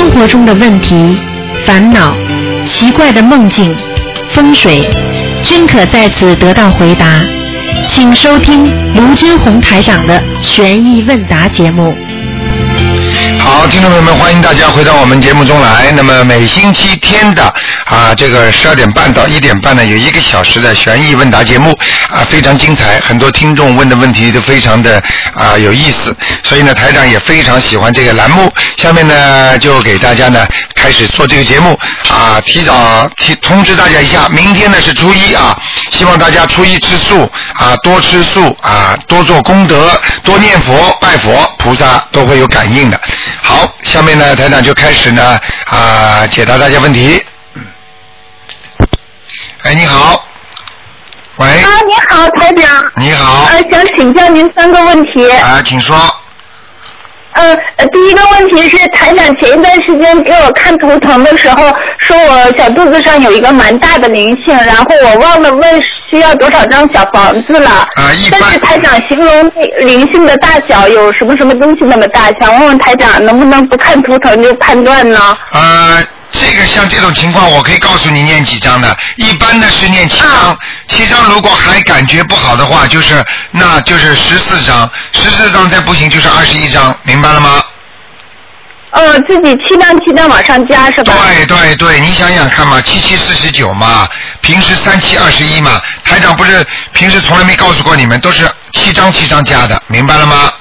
生活中的问题、烦恼、奇怪的梦境、风水，均可在此得到回答。请收听卢军红台长的悬疑问答节目。好，听众朋友们，欢迎大家回到我们节目中来。那么每星期天的啊，这个十二点半到一点半呢，有一个小时的悬疑问答节目啊，非常精彩，很多听众问的问题都非常的啊有意思，所以呢，台长也非常喜欢这个栏目。下面呢，就给大家呢开始做这个节目啊，提早提通知大家一下，明天呢是初一啊，希望大家初一吃素啊，多吃素啊，多做功德，多念佛拜佛，菩萨都会有感应的。好，下面呢，台长就开始呢啊解答大家问题。哎，你好，喂，啊，你好，台长。你好，呃，想请教您三个问题。啊，请说。呃，呃第一个问题是，台长前一段时间给我看图腾的时候，说我小肚子上有一个蛮大的灵性，然后我忘了问需要多少张小房子了。啊，一般但是台长形容那灵性的大小有什么什么东西那么大，想问问台长能不能不看图腾就判断呢？呃，这个像这种情况，我可以告诉你念几张的。一般的是念七张，啊七张如果还感觉不好的话，就是那就是十四张，十四张再不行就是二十一张，明白了吗？呃，自己七张七张往上加是吧？对对对，你想想看嘛，七七四十九嘛，平时三七二十一嘛，台长不是平时从来没告诉过你们，都是七张七张加的，明白了吗？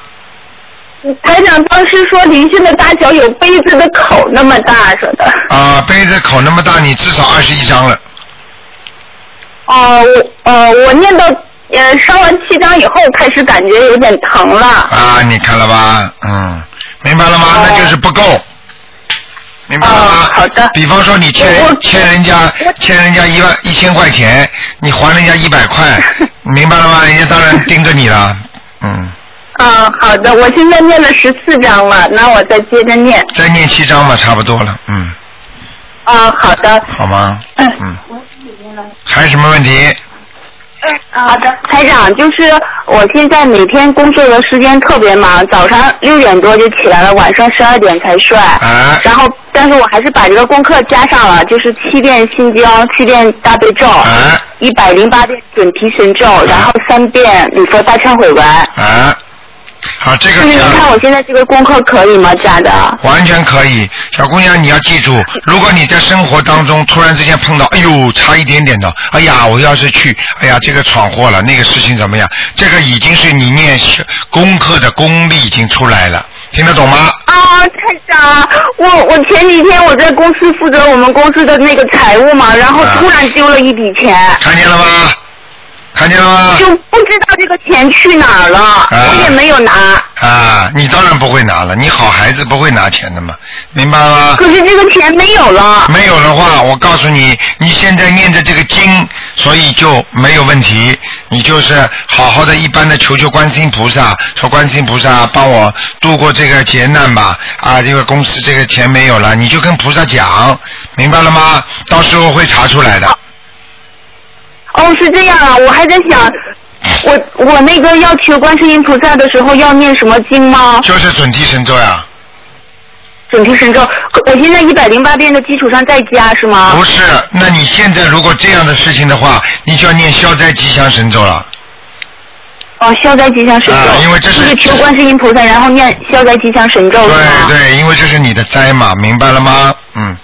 台长当时说灵性的大小有杯子的口那么大，说的。啊，杯子口那么大，你至少二十一张了。哦，我呃，我念到呃烧完七张以后，开始感觉有点疼了。啊，你看了吧？嗯，明白了吗？哦那就是不够，明白了吗？哦好的比方说你欠欠人家欠人家一万一千块钱，你还人家一百块，明白了吗？人家当然盯着你了。嗯，嗯，好的，我现在念了十四章了，那我再接着念。再念七章吧，差不多了。嗯，啊，好的。好吗？嗯嗯。还有什么问题？嗯好的，台长，就是我现在每天工作的时间特别忙，早上六点多就起来了，晚上十二点才睡。啊然后，但是我还是把这个功课加上了，就是七遍心经，七遍大悲咒，啊一百零八遍准提神咒，然后三遍礼佛大忏悔文。啊，好，这个就是您看我现在这个功课可以吗？假的？完全可以。小姑娘，你要记住，如果你在生活当中突然之间碰到，哎呦，差一点点的，哎呀，我要是去，哎呀，这个闯祸了，那个事情怎么样？这个已经是你念功课的功力已经出来了，听得懂吗？啊，太长，我我前几天我在公司负责我们公司的那个财务嘛，然后啊突然丢了一笔钱。看见了吗？看见了吗？就不知道这个钱去哪儿了，我也没有拿。啊，你当然不会拿了，你好孩子不会拿钱的嘛，明白吗？可是这个钱没有了。没有的话，我告诉你，你现在念着这个经，所以就没有问题。你就是好好的、一般的求求观世音菩萨，说观世音菩萨帮我度过这个劫难吧。啊，这个公司这个钱没有了，你就跟菩萨讲，明白了吗？到时候会查出来的。哦，是这样啊，我还在想，我我那个要求观世音菩萨的时候要念什么经吗？就是准提神咒呀，准提神咒，我现在一百零八遍的基础上再加是吗？不是？那你现在如果这样的事情的话，你就要念消灾吉祥神咒了。哦，消灾吉祥神咒，啊因为这是就是求观世音菩萨，然后念消灾吉祥神咒是对吗？对，因为这是你的灾嘛，明白了吗？嗯。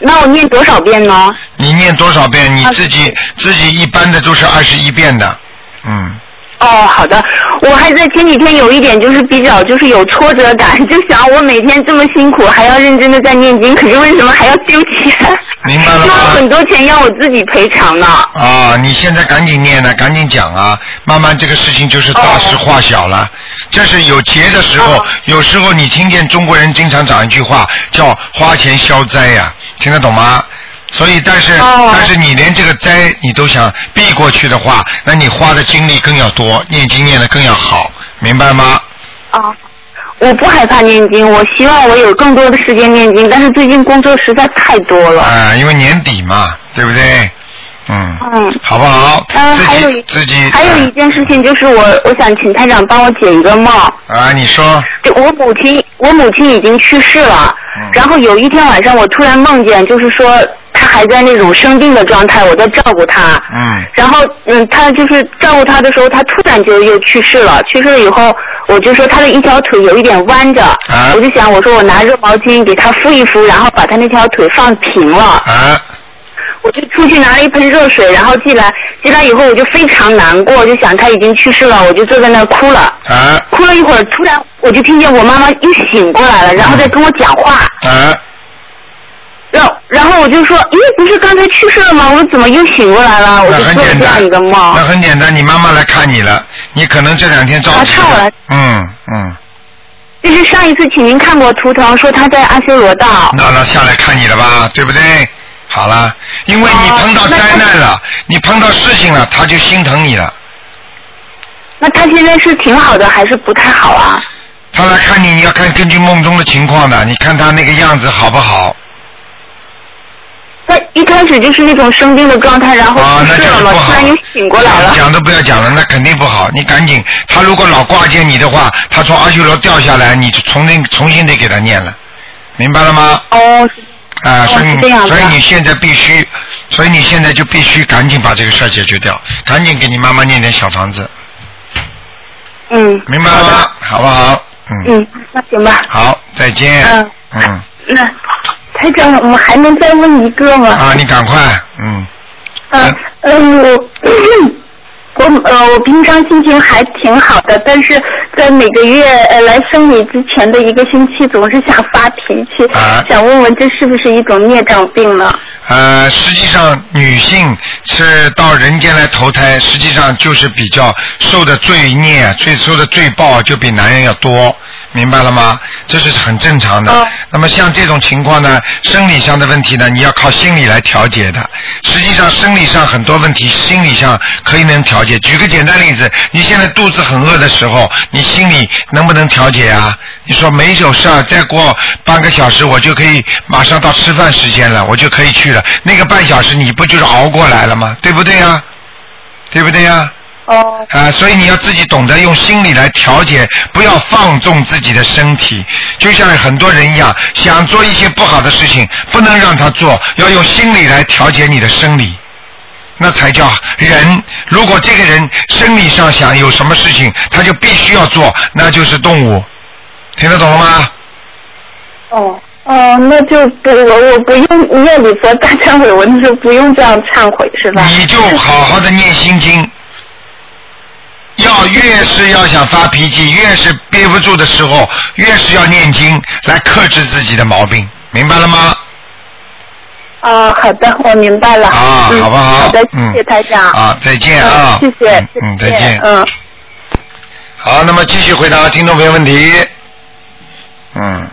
那我念多少遍呢？你念多少遍？你啊自己自己一般的都是二十一遍的，嗯，哦，好的。我还在前几天有一点就是比较就是有挫折感，就想我每天这么辛苦，还要认真的在念经，可是为什么还要丢钱？明白了就吗很多钱要我自己赔偿呢。啊，你现在赶紧念呢，赶紧讲啊，慢慢这个事情就是大事化小了。这是有节的时候，哦有时候你听见中国人经常讲一句话叫“花钱消灾”呀，听得懂吗？所以，但是、哦但是你连这个灾你都想避过去的话，那你花的精力更要多，念经念的更要好，明白吗？啊，我不害怕念经，我希望我有更多的时间念经，但是最近工作实在太多了。啊，因为年底嘛，对不对？嗯，嗯。好不好？嗯，还有一己自己还有一件事情就是我我想请台长帮我解一个梦。啊，你说，就我母亲，我母亲已经去世了。嗯然后有一天晚上，我突然梦见，就是说她还在那种生病的状态，我在照顾他。嗯然后，嗯，她就是照顾他的时候，他突然就又去世了。去世了以后，我就说他的一条腿有一点弯着，啊我就想，我说我拿热毛巾给他敷一敷，然后把他那条腿放平了。啊，我就出去拿了一盆热水，然后进来，进来以后我就非常难过，就想他已经去世了，我就坐在那儿哭了。啊哭了一会儿，突然我就听见我妈妈又醒过来了，然后再跟我讲话。啊，然后然后我就说，咦，不是刚才去世了吗？我怎么又醒过来了？我那就做了很简单这样一个，梦。那很简单，你妈妈来看你了，你可能这两天着急啊看我了来，嗯嗯，就是上一次请您看过图腾，说他在阿修罗道。那那下来看你了吧，对不对？好了，因为你哦碰到灾难了，你碰到事情了，他就心疼你了。那他现在是挺好的，还是不太好啊？他来看你，你要看根据梦中的情况的，你看他那个样子好不好？她一开始就是那种生病的状态，然后啊，那去世了嘛，就是不好突然又。醒过来了。讲都不要讲了，那肯定不好。你赶紧，他如果老挂念你的话，他从阿修罗掉下来，你就重新重新得给他念了，明白了吗？哦，是啊，哦所以是这样的所以你现在必须，所以你现在就必须赶紧把这个事儿解决掉，赶紧给你妈妈念点小房子，嗯。明白了吗？好不好？嗯。嗯，那行吧。好，再见。嗯嗯。那台长，我还能再问一个吗？啊，你赶快，嗯。嗯嗯，我我呃，我平常心情还挺好的，但是在每个月呃来生理之前的一个星期，总是想发脾气，啊想问问这是不是一种孽障病呢？呃，实际上女性是到人间来投胎，实际上就是比较受的罪孽、最受的罪报就比男人要多，明白了吗？这是很正常的。哦那么像这种情况呢，生理上的问题呢，你要靠心理来调节的。实际上生理上很多问题，心理上可以能调节。举个简单例子，你现在肚子很饿的时候，你心里能不能调节啊？你说没有事儿，再过半个小时我就可以马上到吃饭时间了，我就可以去了。那个半小时你不就是熬过来了吗？对不对呀、对不对呀、哦，啊，所以你要自己懂得用心理来调节，不要放纵自己的身体。就像很多人一样，想做一些不好的事情，不能让他做，要用心理来调节你的生理，那才叫人。如果这个人生理上想有什么事情，他就必须要做，那就是动物。听得懂了吗？哦。哦，那就不我我不用念礼佛大忏悔文就不用这样忏悔是吧？你就好好的念心经。要越是要想发脾气，越是憋不住的时候，越是要念经来克制自己的毛病，明白了吗？啊，好的，我明白了。啊，嗯、好不好？好的，嗯谢谢台长。啊，再见啊！嗯谢谢嗯，嗯，再见。嗯。好，那么继续回答听众朋友问题。嗯。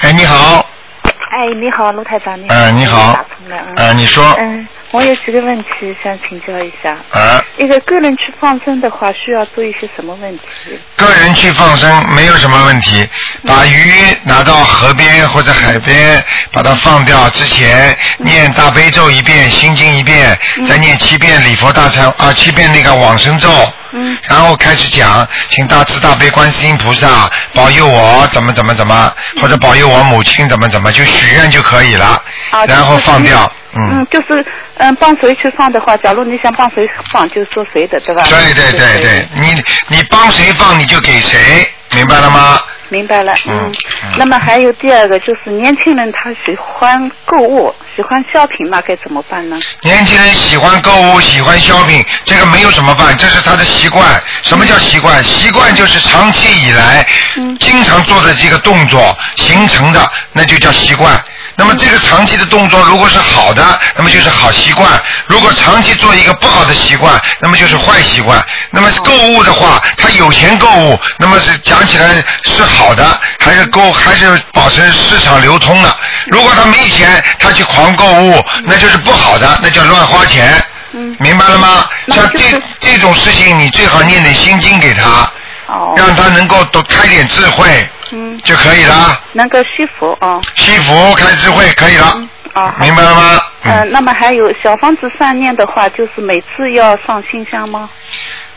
哎，你好。哎，你好，卢台长，你好。嗯，你好打通了，。嗯。呃，你说。嗯，我有几个问题想请教一下。啊，一个个人去放生的话，需要注意些什么问题？个人去放生没有什么问题，把鱼拿到河边或者海边，把它放掉之前，念大悲咒一遍，心经一遍，再念七遍礼佛大忏啊，七遍那个往生咒。嗯。然后开始讲，请大慈大悲观世音菩萨保佑我怎么怎么怎么，或者保佑我母亲怎么怎么，就许愿就可以了。啊。然后放掉，嗯。嗯。就是嗯，帮谁去放的话，假如你想帮谁放，就说谁的，对吧？对对对对，你你帮谁放你就给谁，明白了吗？明白了，嗯。那么还有第二个，就是年轻人他喜欢购物，喜欢 shopping 嘛，该怎么办呢？年轻人喜欢购物，喜欢 shopping，这个没有怎么办，这是他的习惯。什么叫习惯？习惯就是长期以来嗯经常做的这个动作形成的，那就叫习惯。那么这个长期的动作如果是好的，那么就是好习惯；如果长期做一个不好的习惯，那么就是坏习惯。那么购物的话，他有钱购物，那么是讲起来是好的，还是购还是保持市场流通的。如果他没钱，他去狂购物，那就是不好的，那叫乱花钱。嗯明白了吗？像这这种事情，你最好念点心经给他，哦。让他能够多开点智慧嗯，就可以了。能够惜福哦。惜福开智慧可以了，嗯，哦，明白了吗？呃，嗯，那么还有小房子善念的话，就是每次要上新香吗？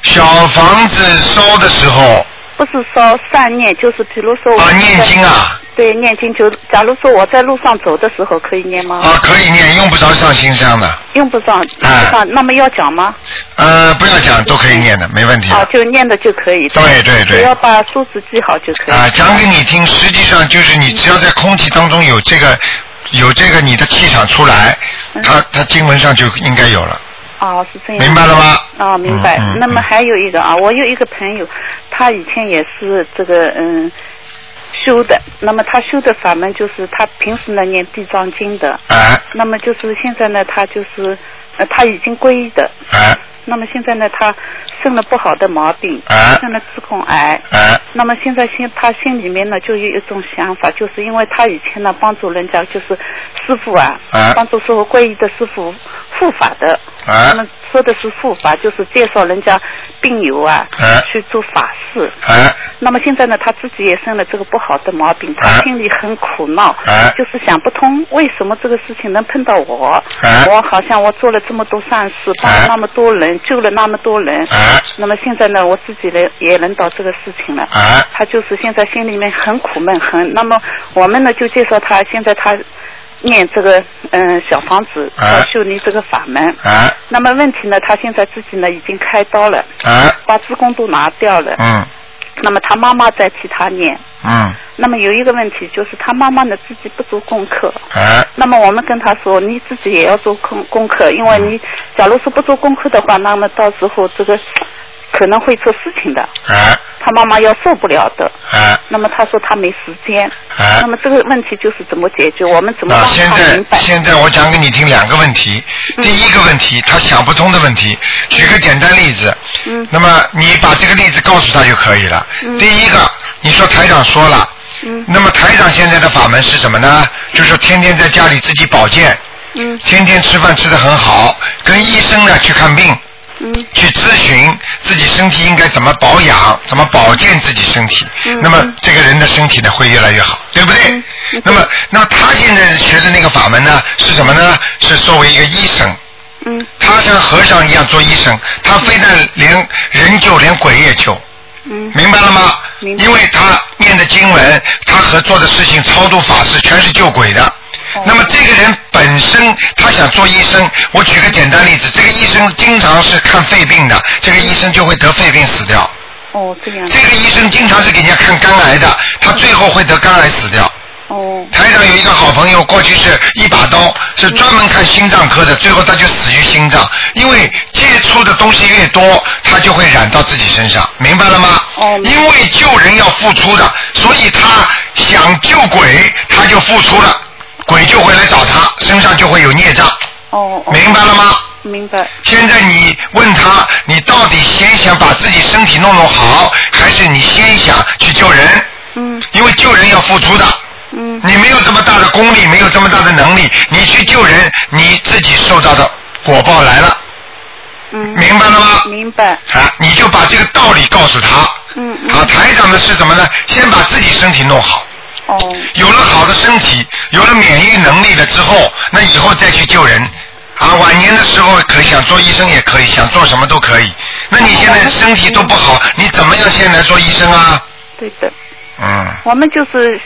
小房子烧的时候不是烧善念，就是比如说我啊，念经啊对，念经就，假如说我在路上走的时候可以念吗？啊，可以念，用不着上新香的，用不上，用哎不上，那么要讲吗？呃，不要讲，都可以念的，没问题啊，就念的就可以。对对对只要把数字记好就可以。啊，讲给你听，实际上就是你只要在空气当中有这个有这个你的气场出来，嗯它它经文上就应该有了。哦，是这样。明白了吗哦，明白。嗯嗯那么还有一个啊，我有一个朋友，他以前也是这个嗯修的，那么他修的法门就是他平时呢念地藏经的，哎。那么就是现在呢他就是呃他已经皈依的，哎。那么现在呢他生了不好的毛病，哎。生了子宫癌。哎。那么现在心他心里面呢就有一种想法，就是因为他以前呢帮助人家就是师傅啊，哎。帮助师傅皈依的师傅护法的，哎。他们说的是护法，就是介绍人家病友啊、哎去做法事。哎那么现在呢，他自己也生了这个不好的毛病，他哎心里很苦恼，哎就是想不通为什么这个事情能碰到我。哎我好像我做了这么多善事，帮了哎那么多人，救了那么多人。哎那么现在呢，我自己呢也轮到这个事情了。哎他就是现在心里面很苦闷，很那么我们呢就介绍他，现在他念这个嗯小房子，哎要修你这个法门。啊那么问题呢，他现在自己呢已经开刀了，啊把子宫都拿掉了。嗯那么他妈妈在替他念。嗯那么有一个问题就是他妈妈呢自己不做功课。啊那么我们跟他说，你自己也要做功功课，因为你假如说不做功课的话，那么到时候这个可能会出事情的。啊他妈妈要受不了的。啊那么他说他没时间。啊那么这个问题就是怎么解决？我们怎么啊，让现他明白？在现在我讲给你听两个问题。嗯第一个问题，他想不通的问题，举个简单例子。嗯那么你把这个例子告诉他就可以了。嗯第一个，你说台长说了。嗯那么台长现在的法门是什么呢？就是天天在家里自己保健，嗯天天吃饭吃得很好，跟医生呢去看病。嗯去咨询自己身体应该怎么保养，怎么保健自己身体，嗯那么这个人的身体呢会越来越好，对不对？那么，那他现在学的那个法门呢是什么呢？是作为一个医生，嗯他像和尚一样做医生，他非但连人救，连鬼也救。嗯明白了吗？因为他念的经文，他和做的事情、超度法事，全是救鬼的。哦那么这个人本身他想做医生，我举个简单例子，这个医生经常是看肺病的，这个医生就会得肺病死掉。哦这样这个医生经常是给人家看肝癌的，他最后会得肝癌死掉。哦台上有一个好朋友，过去是一把刀，是专门看心脏科的，最后他就死于心脏，因为接触的东西越多，他就会染到自己身上，明白了吗？哦因为救人要付出的，所以他想救鬼，他就付出了，鬼就会来找他，身上就会有孽障，哦哦明白了吗？明白现在你问他，你到底先想把自己身体弄弄好，还是你先想去救人？嗯因为救人要付出的。嗯你没有这么大的功力，没有这么大的能力，你去救人，你自己受到的果报来了，嗯明白了吗？明白啊，你就把这个道理告诉他。嗯嗯啊，台长的是什么呢？先把自己身体弄好，哦有了好的身体，有了免疫能力了之后，那以后再去救人。啊，晚年的时候可以想做医生也可以，想做什么都可以。那你现在身体都不好，你怎么样现在做医生啊？对的。嗯，我们就是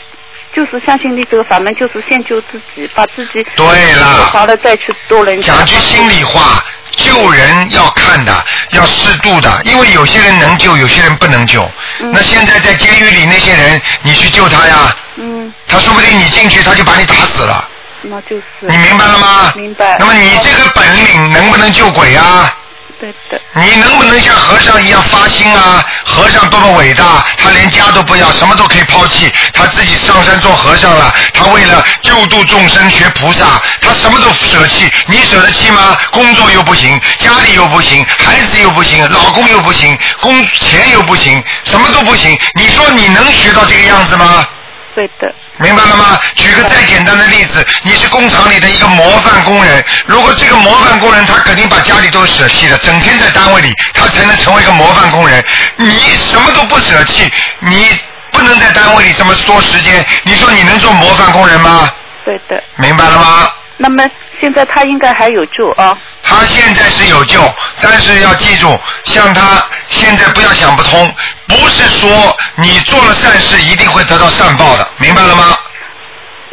就是相信你这个法门，就是先救自己，把自己对了好了再去做人家。讲句心里话，救人要看的，要适度的，因为有些人能救，有些人不能救。嗯那现在在监狱里那些人，你去救他呀，嗯，他说不定你进去他就把你打死了，那就是。你明白了吗？明白那么你这个本领能不能救鬼啊？对的。你能不能像和尚一样发心啊？和尚多么伟大，他连家都不要，什么都可以抛弃，他自己上山做和尚了。他为了救度众生学菩萨，他什么都舍弃。你舍得弃吗？工作又不行，家里又不行，孩子又不行，老公又不行，工钱又不行，什么都不行。你说你能学到这个样子吗？对的。明白了吗？举个再简单的例子，你是工厂里的一个模范工人，如果这个模范工人他肯定把家里都舍弃了，整天在单位里，他才能成为一个模范工人。你什么都不舍弃，你不能在单位里这么多时间，你说你能做模范工人吗？对的。明白了吗？那么现在他应该还有救啊。他现在是有救，但是要记住，像他现在不要想不通，不是说你做了善事一定会得到善报的，明白了吗？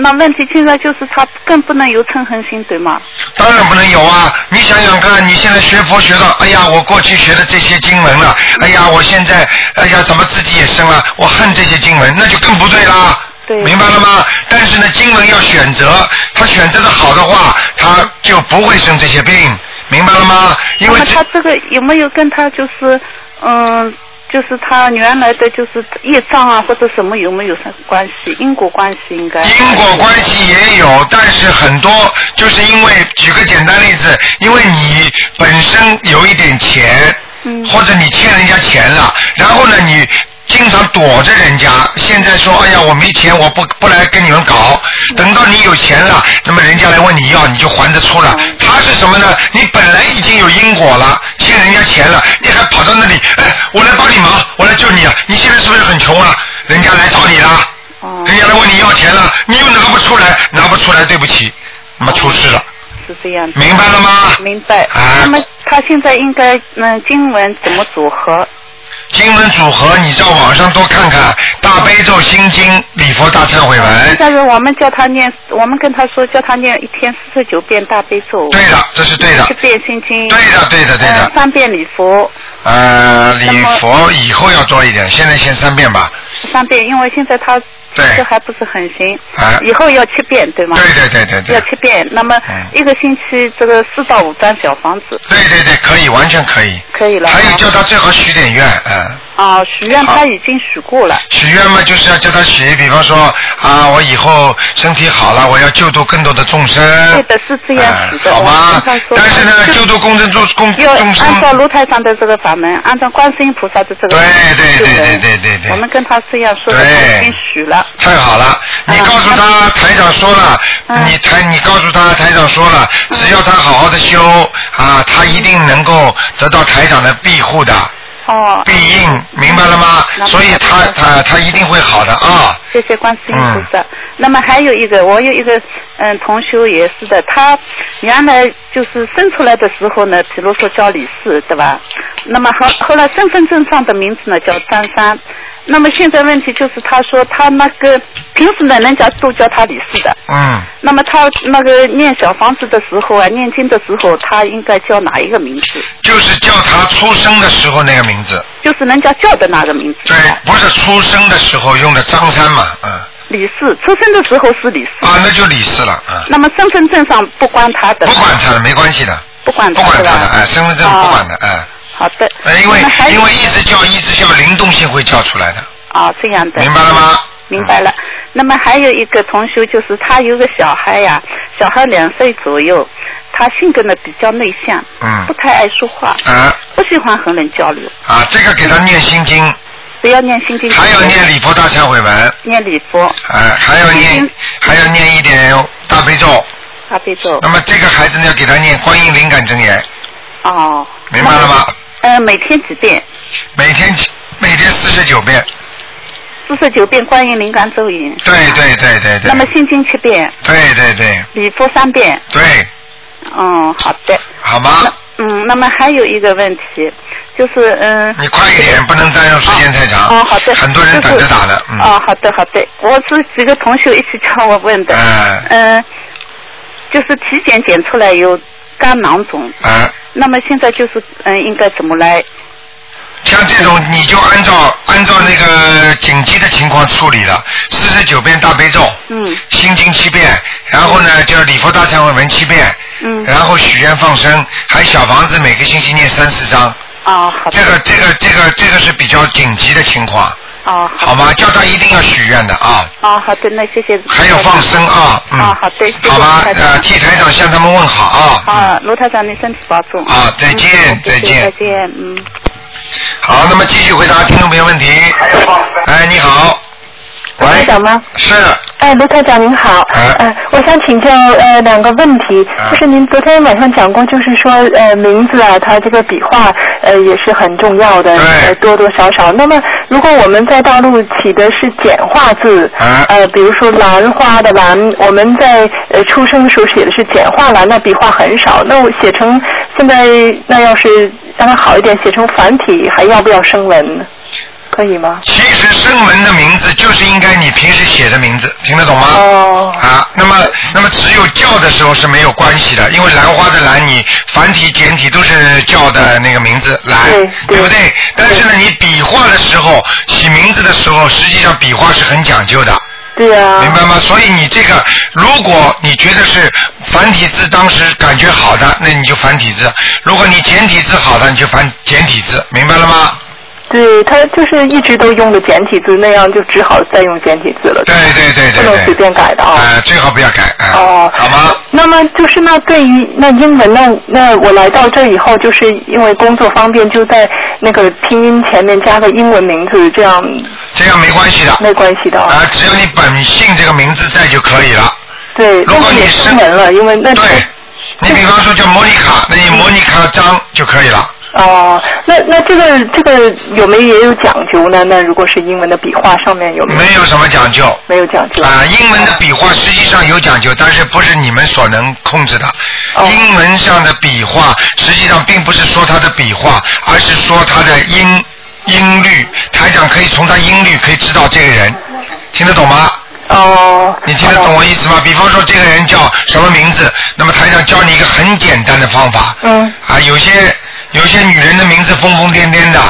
那问题现在就是他更不能有嗔恨心，对吗？当然不能有啊！你想想看，你现在学佛学到，哎呀，我过去学的这些经文了，哎呀，我现在，哎呀，怎么自己也生了，我恨这些经文，那就更不对啦。对明白了吗？但是呢，经文要选择，他选择的好的话，他就不会生这些病，明白了吗？因为这他这个有没有跟他就是嗯，就是他原来的就是业障啊或者什么有没有什么关系？因果关系应该。因果关系也有，但是很多就是因为，举个简单例子，因为你本身有一点钱，嗯或者你欠人家钱了，然后呢你。经常躲着人家，现在说哎呀我没钱，我不不来跟你们搞。等到你有钱了，那么人家来问你要，你就还得出了。他是什么呢？你本来已经有因果了，欠人家钱了，你还跑到那里，哎，我来帮你忙，我来救你啊！你现在是不是很穷啊？人家来找你了。哦人家来问你要钱了，你又拿不出来，拿不出来，对不起，那么出事了，是这样的。明白了吗？明白。啊那么他现在应该嗯经文怎么组合？经文组合，你在网上多看看，大悲咒、心经、礼佛大忏悔文。但是我们叫他念，我们跟他说叫他念一天四十九遍大悲咒，对的，这是对的七，遍心经，对的，对的，对呃的。三遍礼佛，呃，礼佛以后要多一点，现在先三遍吧。三遍，因为现在他对这还不是很行，啊以后要七遍，对吗？对对对对对要对，七遍，那么嗯一个星期这个四到五张小房子对对对，可以，完全可以。可以了。还有叫他最好许点愿，嗯。啊，许愿他已经许过了。许愿嘛，就是要叫他许，比方说啊，我以后身体好了，我要救度更多的众生。对的，是这样许的。哎好吧我跟他说但是呢，救度公众众公要众生。按照卢台上的这个法门，按照观世音菩萨的这个对对对对对对对我们跟他这样说已经许了。太好了，你告诉他台长说了，嗯你台你告诉他台长说了，只要他好好的修啊，他一定能够得到台长的庇护的哦。庇应，明白了吗？那所以他他他一定会好的啊。谢谢观世音菩嗯萨。那么还有一个，我有一个嗯同学也是的，他原来就是生出来的时候呢，比如说叫李四，对吧？那么后后来身份证上的名字呢叫张三。那么现在问题就是，他说他那个平时呢，人家都叫他李四的。嗯，那么他那个念小房子的时候啊，念经的时候，他应该叫哪一个名字？就是叫他出生的时候那个名字，就是人家叫的那个名字。对，不是出生的时候用的张三嘛，嗯，李四，出生的时候是李四。啊，那就李四了，嗯，那么身份证上不关他的。不管他的，没关系的，不管不管他的，哎，身份证不管的，哎。好的。呃，因为因为一直叫一直叫灵动性会叫出来的，啊，这样的。明白了吗？明白了。那么还有一个同学，就是他有个小孩呀，小孩两岁左右，他性格呢比较内向，嗯不太爱说话，啊不喜欢和人交流，啊，这个给他念心经，只要念心经，还要念礼佛大忏悔文，念礼佛、啊，还要念嗯还要念一点大悲咒。大悲咒那。么这个孩子呢，要给他念观音灵感真言，哦。明白了吗？呃，每天几遍？每天每天四十九遍。四十九遍观音灵感咒语。对对对对对。那么心经七遍，对对对礼佛三遍。对，嗯，好的。好吗？那嗯，那么还有一个问题，就是嗯。你快一点，不能占用时间太长。哦，好的。很多人等着打的，嗯。哦，好的好的，我是几个同学一起叫我问的。嗯嗯，就是体检检出来有肝囊肿，啊，那么现在就是嗯，应该怎么来？像这种你就按照按照那个紧急的情况处理了，四十九遍大悲咒，嗯心经七遍，然后呢叫礼佛大忏悔文七遍，嗯。然后许愿放生，还小房子每个星期念三四章，哦，好。这个这个这个这个是比较紧急的情况，哦，好吗？叫他一定要许愿的啊，哦，好的，那谢谢。还有放生啊，嗯，啊，好的，谢谢好吧呃，替台长向他们问好啊，嗯啊，卢台长，你身体保重。啊再见嗯再见再见，嗯。好，那么继续回答听众朋友问题。哎，你好，喂，台长吗？是，哎，卢台长您好，哎。呃，我想请教呃两个问题，啊。就是您昨天晚上讲过，就是说呃名字啊，它这个笔画呃也是很重要的，呃多多少少。那么如果我们在大陆起的是简化字，啊。呃比如说兰花的兰，我们在呃出生的时候写的是简化兰，那笔画很少，那我写成现在那要是让它好一点，写成繁体，还要不要声纹？呢？可以吗？其实声纹的名字就是应该你平时写的名字，听得懂吗？哦啊，那么那么只有叫的时候是没有关系的，因为兰花的兰，你繁体简体都是叫的那个名字兰，对对不对？但是呢，你笔画的时候起名字的时候，实际上笔画是很讲究的。对啊。明白吗？所以你这个，如果你觉得是繁体字，当时感觉好的，那你就繁体字；如果你简体字好的，你就繁简体字，明白了吗？对他就是一直都用的简体字，那样就只好再用简体字了。对对对对对。不能随便改的啊。呃、最好不要改啊。哦，好吗？那么就是那对于那英文那那我来到这以后，就是因为工作方便，就在那个拼音前面加个英文名字，这样这样没关系的。没关系的啊、啊。只要你本姓这个名字在就可以了。对，如果你是声纹了，因为那对，你比方说叫莫妮卡，那你莫妮卡张就可以了。哦，那那这个这个有没有也有讲究呢？那如果是英文的笔画上面有没有？没有什么讲究。没有讲究。啊，英文的笔画实际上有讲究，但是不是你们所能控制的。哦英文上的笔画实际上并不是说它的笔画，而是说它的音音律。台长可以从它音律可以知道这个人，听得懂吗？哦。你听得懂我意思吗？比方说这个人叫什么名字，那么台长教你一个很简单的方法。嗯。啊，有些有些女人的名字疯疯癫癫的，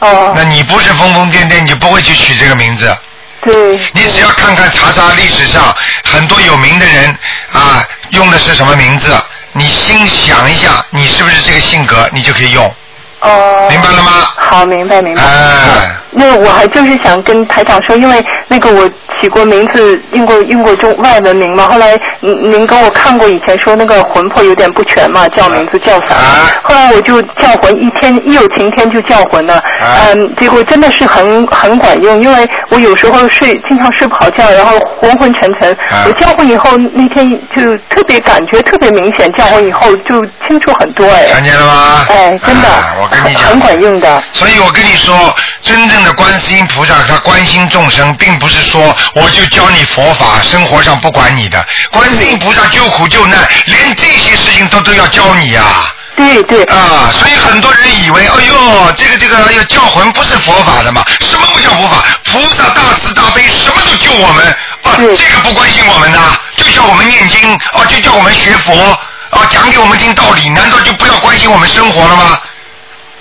哦。那你不是疯疯癫癫，你就不会去取这个名字。对。你只要看看查查历史上很多有名的人啊，用的是什么名字，你心想一下，你是不是这个性格，你就可以用。哦。明白了吗？好，明白明白。哎，那我还就是想跟台长说，因为那个我起过名字，用过用过中外文名嘛。后来您您跟我看过以前说那个魂魄有点不全嘛，叫名字叫啥。啊后来我就叫魂，一天一有晴天就叫魂了。啊嗯，结果真的是很很管用，因为我有时候睡经常睡不好觉，然后昏昏沉沉。啊我叫魂以后那天就特别感觉特别明显，叫魂以后就清楚很多哎。看见了吗？哎，真的，啊我跟你讲，很管用的。所以我跟你说，真正的观世音菩萨他关心众生，并不是说我就教你佛法，生活上不管你的。观世音菩萨救苦救难，连这些事情都都要教你呀、对对。啊，所以很多人以为，哎呦，这个这个要叫魂不是佛法的嘛？什么不叫佛法？菩萨大慈大悲，什么都救我们。啊，这个不关心我们的，就叫我们念经，啊、就叫我们学佛，啊、讲给我们听道理，难道就不要关心我们生活了吗？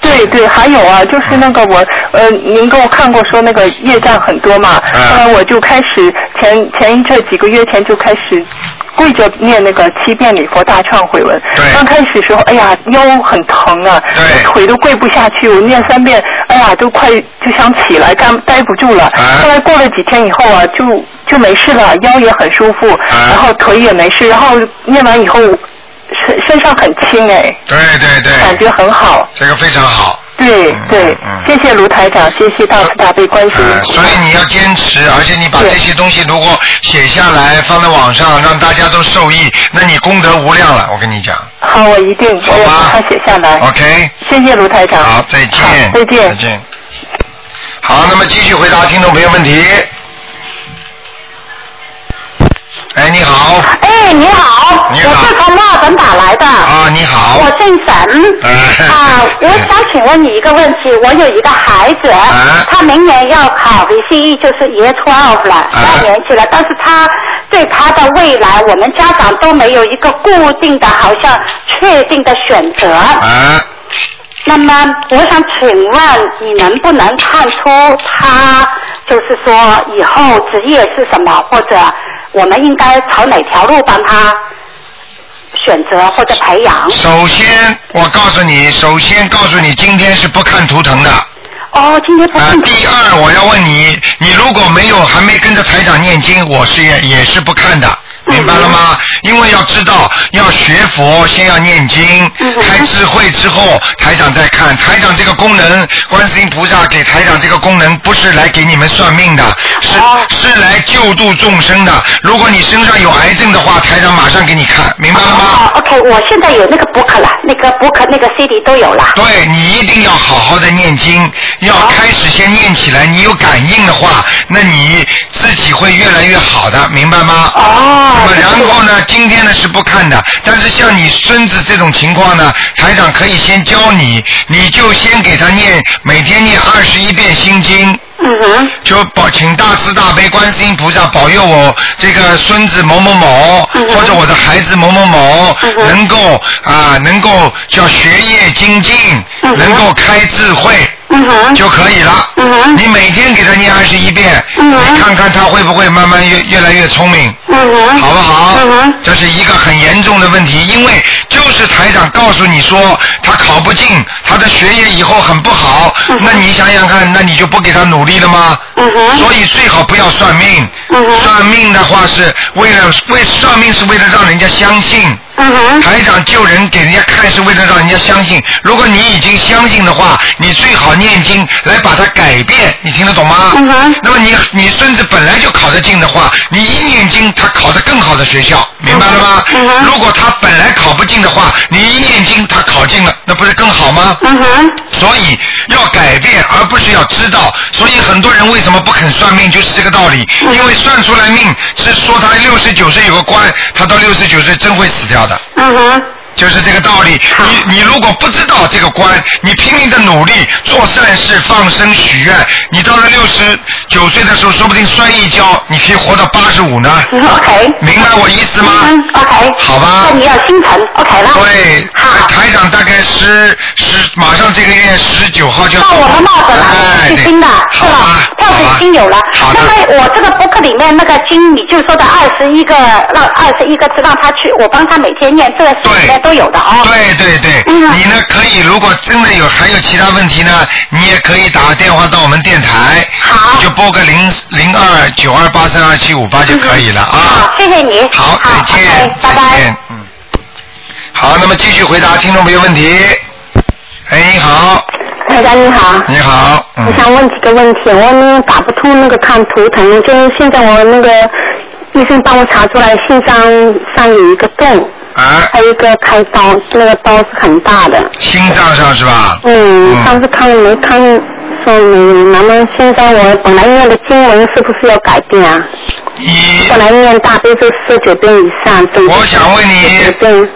对对，还有啊，就是那个我呃，您给我看过说那个业障很多嘛，嗯后来我就开始前前一阵几个月前就开始。跪着念那个七遍礼佛大忏悔文。对，刚开始时候，哎呀腰很疼啊，对。腿都跪不下去，我念三遍，哎呀都快就想起来，干待不住了。啊。后来过了几天以后啊，就就没事了，腰也很舒服，啊。然后腿也没事，然后念完以后身身上很轻哎，对对对，感觉很好。这个非常好。对嗯对嗯，谢谢卢台长，谢谢大慈大悲观世音呃，菩萨。所以你要坚持，而且你把这些东西如果写下来放在网上，让大家都受益，那你功德无量了。我跟你讲好，我一定我要把它写下来。，OK，谢谢卢台长。好，再见好，再见。再见。好，那么继续回答听众朋友问题。哎，你好，哎，你好，你好。我是从墨尔本打来的。啊，你好，我姓沈。哎。啊，我想请问你一个问题，我有一个孩子，啊他明年要考 VCE，就是 Year Twelve 了，十二年级了，但是他对他的未来，我们家长都没有一个固定的，好像确定的选择。啊，那么我想请问你能不能看出他就是说以后职业是什么，或者我们应该朝哪条路帮他选择或者培养？首先我告诉你，首先告诉你，今天是不看图腾的。哦，今天不啊看，第二，我要问你，你如果没有还没跟着台长念经，我是也也是不看的，明白了吗？因为要知道，要学佛，先要念经，开智慧之后，台长再看。台长这个功能，观世音菩萨给台长这个功能，不是来给你们算命的，是、是来救度众生的。如果你身上有癌症的话，台长马上给你看，明白了吗？哦，OK，我现在有那个 book 了，那个 book 那个 CD 都有了。对你一定要好好的念经，要开始先念起来。你有感应的话，那你自己会越来越好的，明白吗？哦。那么然后呢，今天呢是不看的，但是像你孙子这种情况呢，台长可以先教你，你就先给他念，每天念二十一遍心经。嗯哼。就保请大慈大悲观世音菩萨保佑我这个孙子某某某，嗯或者我的孩子某某某，能够啊能够叫学业精进，能够开智慧。就可以了。你每天给他念二十一遍，你看看他会不会慢慢越越来越聪明，好不好？这是一个很严重的问题，因为就是台长告诉你说他考不进，他的学业以后很不好，那你想想看，那你就不给他努力了吗？所以最好不要算命，算命的话是为了为算命是为了让人家相信。台长救人给人家看是为了让人家相信，如果你已经相信的话，你最好念经来把它改变，你听得懂吗？那么你你孙子本来就考得进的话，你一念经他考得更好的学校，明白了吗？如果他本来考不进的话，你一念经他考进了，那不是更好吗？所以要改变，而不是要知道。所以很多人为什么不肯算命，就是这个道理。因为算出来命是说他六十九岁有个官，他到六十九岁真会死掉的。嗯哼。就是这个道理。你你如果不知道这个关，你拼命的努力做善事、放生、许愿，你到了六十九岁的时候，说不定摔一跤，你可以活到八十五呢。OK。明白我意思吗？嗯，OK。好吧。那你要心诚，OK 了。对，台长大概十十，马上这个月十九号就要。到我们帽子了，哎是新的，是吧？票子已经有了。那么我这个 book 里面那个经，你就说的二十一个，让二十一个字让他去，我帮他每天念，这个书里面都有的哦。对对对，你呢可以，如果真的有还有其他问题呢，你也可以打个电话到我们电台，好，就拨个零零二九二八三二七五八就可以了啊。好，谢谢你。好，再见，拜拜。嗯。好，那么继续回答听众朋友问题。哎，你好，台长你好，你好，嗯。我想问几个问题，我呢打不通那个看图腾，就是现在我那个医生帮我查出来心脏上有一个洞，啊，还有一个开刀，那个刀是很大的，心脏上是吧？嗯，上次看没看说没有，那么现在我本来念的经文是不是要改变啊？你本来念大悲咒四十九遍以上，我想问你，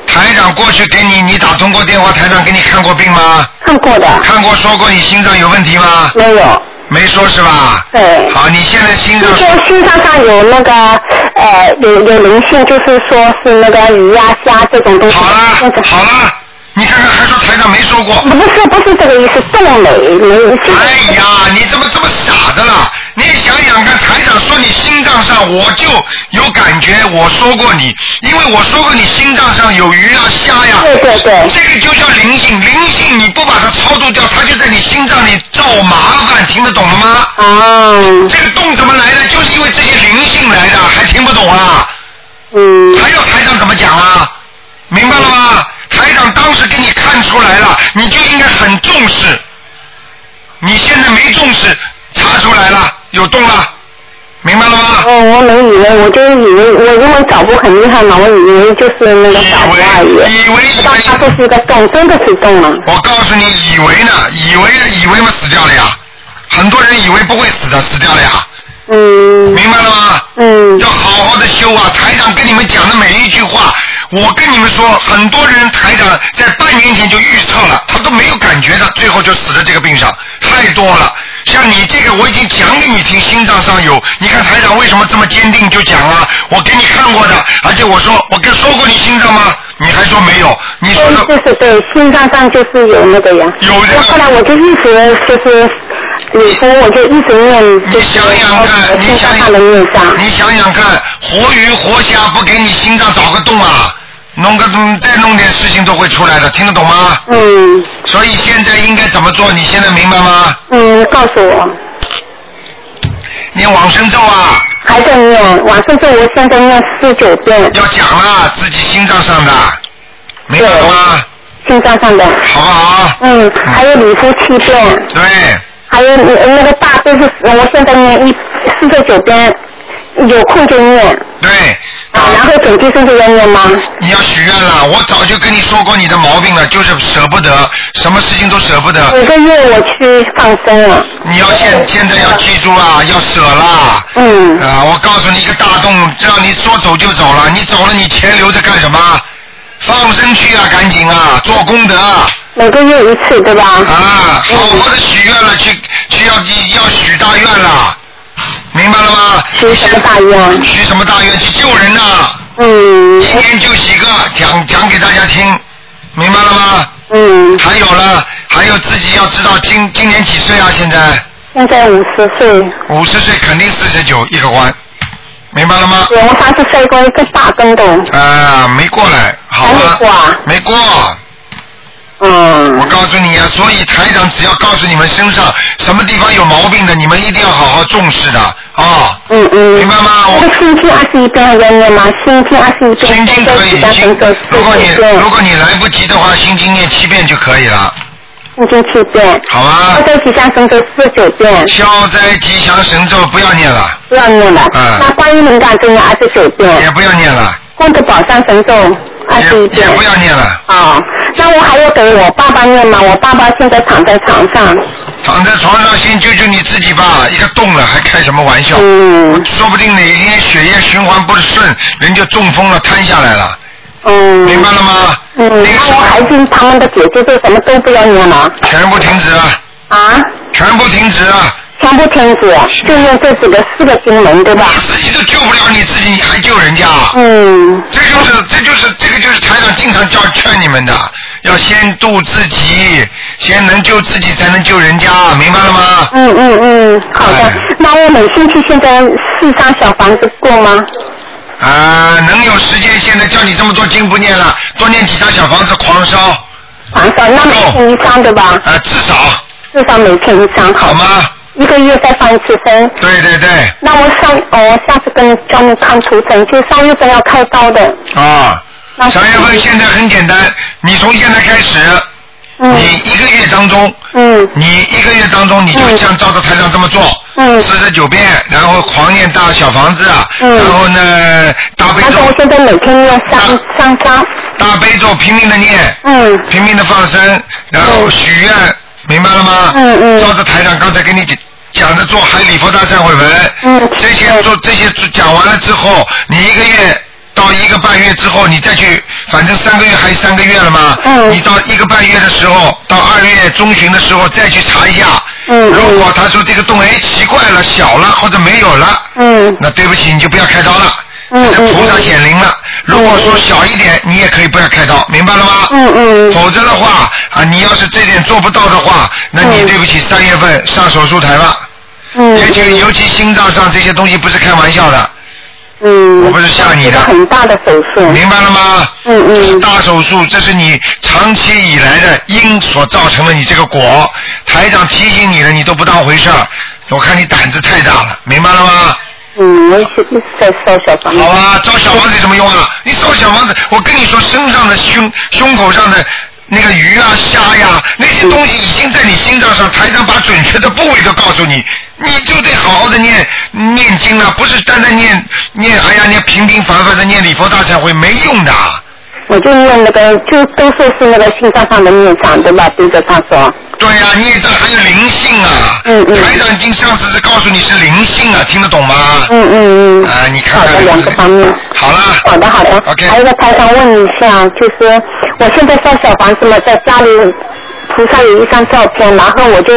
台长过去给你，你打通过电话，台长给你看过病吗？看过的。看过说过你心脏有问题吗？没有。没说是吧？对。好，你现在心脏就说心脏上有那个呃有有灵性，就是说是那个鱼呀、虾这种东西。好了，好了，你看看还说台长没说过。不是不是这个意思，冻美灵性。哎呀，你怎么这么傻的啦？你想想看，台长说你心脏上，我就有感觉，我说过你，因为我说过你心脏上有鱼啊、虾呀。对对对。这个就叫灵性，灵性你不把它超度掉，它就在你心脏里造麻烦，听得懂了吗？哦。这个洞怎么来的？就是因为这些灵性来的，还听不懂啊？嗯。还要台长怎么讲啊？明白了吗？台长当时给你看出来了，你就应该很重视。你现在没重视，查出来了，有洞了，明白了吗？哦，我没以为，我就以为我因为找不很厉害嘛，我以为就是那个找不而已。以为不知道它就是一个洞，真的是洞了。我告诉你，以为呢，以为以为嘛死掉了呀，很多人以为不会死的，死掉了呀。嗯。明白了吗？嗯。要好好的修啊！台长跟你们讲的每一句话，我跟你们说，很多人台长在半年前就预测了，他都没有感觉的，最后就死在这个病上，太多了。像你这个，我已经讲给你听，心脏上有。你看台长为什么这么坚定就讲啊？我给你看过的，而且我说我跟说过你心脏吗？你还说没有？你说的，就是对，心脏上就是有那个呀。有这个。后来我就一直就是你说，我就一直念，你想想看。你想想看，活鱼活虾不给你心脏找个洞啊？弄个嗯再弄点事情都会出来的，听得懂吗？嗯。所以现在应该怎么做？你现在明白吗？嗯，告诉我。念往生咒啊！还在念，往生咒我现在念四十九遍，要讲了，自己心脏上的，明白了吗？心脏上的。好不好？嗯，还有礼佛七遍，对，还有那那个大悲是，我现在念一四十九遍，有空就念。对。啊，然后准提圣咒要念吗？你要许愿了，我早就跟你说过你的毛病了，就是舍不得，什么事情都舍不得。每个月我去放生了。你要现现在要记住啊，要舍啦。嗯。啊，我告诉你一个大洞，让你说走就走了，你走了你钱留着干什么？放生去啊，赶紧啊，做功德。每个月一次，对吧？啊，好好的许愿了，去去要要许大愿了，明白了吗？许什么大愿？许什么大愿？去救人呐！嗯。一年救几个？讲讲给大家听，明白了吗？嗯。还有了，还有自己要知道今今年几岁啊？现在现在五十岁。五十岁肯定四十九一个关，明白了吗？对，我上次摔过一个大跟斗。啊，没过来，好了，没过。嗯。我告诉你啊，所以台长只要告诉你们身上什么地方有毛病的，你们一定要好好重视的啊。嗯嗯。明白吗？那个心经二十一遍要念吗？心经二十一遍。心经可以，心如果你如果你来不及的话，心经念七遍就可以了，心经七遍。好啊消？灾吉祥神咒四十九遍，消灾吉祥神咒不要念了，不要念了。嗯那观音灵感咒念二十九遍，也不要念了，功德宝山神咒二十一遍也也。不要念了，啊，那我还要给我爸爸念吗？我爸爸现在躺在床上。躺在床上先救救你自己吧，一个洞了还开什么玩笑？嗯说不定哪一天血液循环不顺，人就中风了，瘫下来了，嗯。明白了吗？嗯，那我孩子他们的姐姐就什么都不要念了全部停止了，啊，全部停止了。全部停止，就用这几个四个经文对吧？你自己都救不了你自己，你还救人家？嗯。这就是这就是这个就是台长经常教劝你们的，要先度自己，先能救自己才能救人家，明白了吗？嗯嗯嗯，好的哎。那我每星期现在四张小房子够吗？啊，能有时间现在叫你这么多经不念了，多念几张小房子狂烧，狂烧，那每天一张对吧？啊，至少至少每天一张，好吗？一个月再放一次生。对对对，那我上哦，我下次跟专门看图腾，就三月份要开刀的。啊，那三月份现在很简单，你从现在开始，嗯。你一个月当中，嗯。你一个月当中你就像照着台上这么做，嗯。四十九遍，然后狂念大小房子，啊嗯。然后呢大悲但是我咒，现在每天念三三张。大悲咒拼命的念，嗯。拼命的放生，然后许愿，明白了吗？嗯嗯照着台上刚才跟你讲讲的做，海礼佛大忏悔文，嗯这些做这些讲完了之后，你一个月。到一个半月之后，你再去，反正三个月还有三个月了嘛。嗯你到一个半月的时候，到二月中旬的时候再去查一下。嗯如果他说这个洞哎奇怪了，小了或者没有了，嗯那对不起，你就不要开刀了。嗯这是菩萨嗯显灵了。如果说小一点，你也可以不要开刀，明白了吗？嗯嗯否则的话啊，你要是这点做不到的话，那你嗯对不起，三月份上手术台了。嗯。尤其尤其心脏上这些东西不是开玩笑的，嗯。我不是吓你的很大的手术。明白了吗？嗯嗯这是大手术，这是你长期以来的因所造成的你这个果。台长提醒你了，你都不当回事儿。我看你胆子太大了，明白了吗？嗯，我一直在烧小房子。好啊，烧小房子有什么用啊？你烧小房子，我跟你说，身上的胸胸口上的那个鱼啊、虾呀，那些东西已经在你心脏上，台上把准确的部位都告诉你，你就得好好的念念经啊，不是单单念念，哎呀，念平平凡凡的念礼佛大忏悔没用的。我就念那个，就都说是那个心脏上的孽障，对吧？对着他说。对呀、孽障还有灵性啊！嗯嗯台长已经上次是告诉你是灵性啊，听得懂吗？嗯嗯嗯。啊，你看看。好的，两个方面。好了。好的好的。OK 还有一个台长问一下，就是我现在烧小房子嘛，在家里菩萨有一张照片，然后我就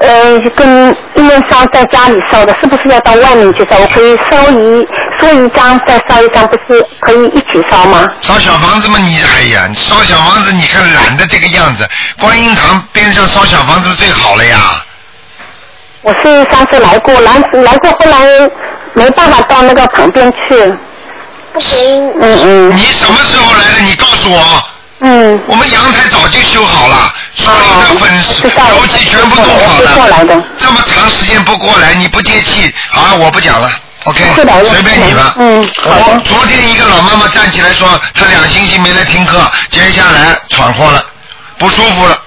呃跟一面烧在家里烧的，是不是要到外面去烧？我可以烧一说一张再烧一张，不是可以一起烧吗？烧小房子嘛，你哎呀，你烧小房子，你看懒得这个样子，观音堂边上烧小房子最好了呀。我是上次来过，来来过，后来没办法到那个旁边去。不行。嗯嗯。你什么时候来的？你告诉我。嗯。我们阳台早就修好了，所有的粉丝、知道油漆全部弄好我是过来。这么长时间不过来，你不接气，好，我不讲了。OK，随便你吧。嗯好昨天一个老妈妈站起来说，她两星期没来听课，接下来闯祸了，不舒服了。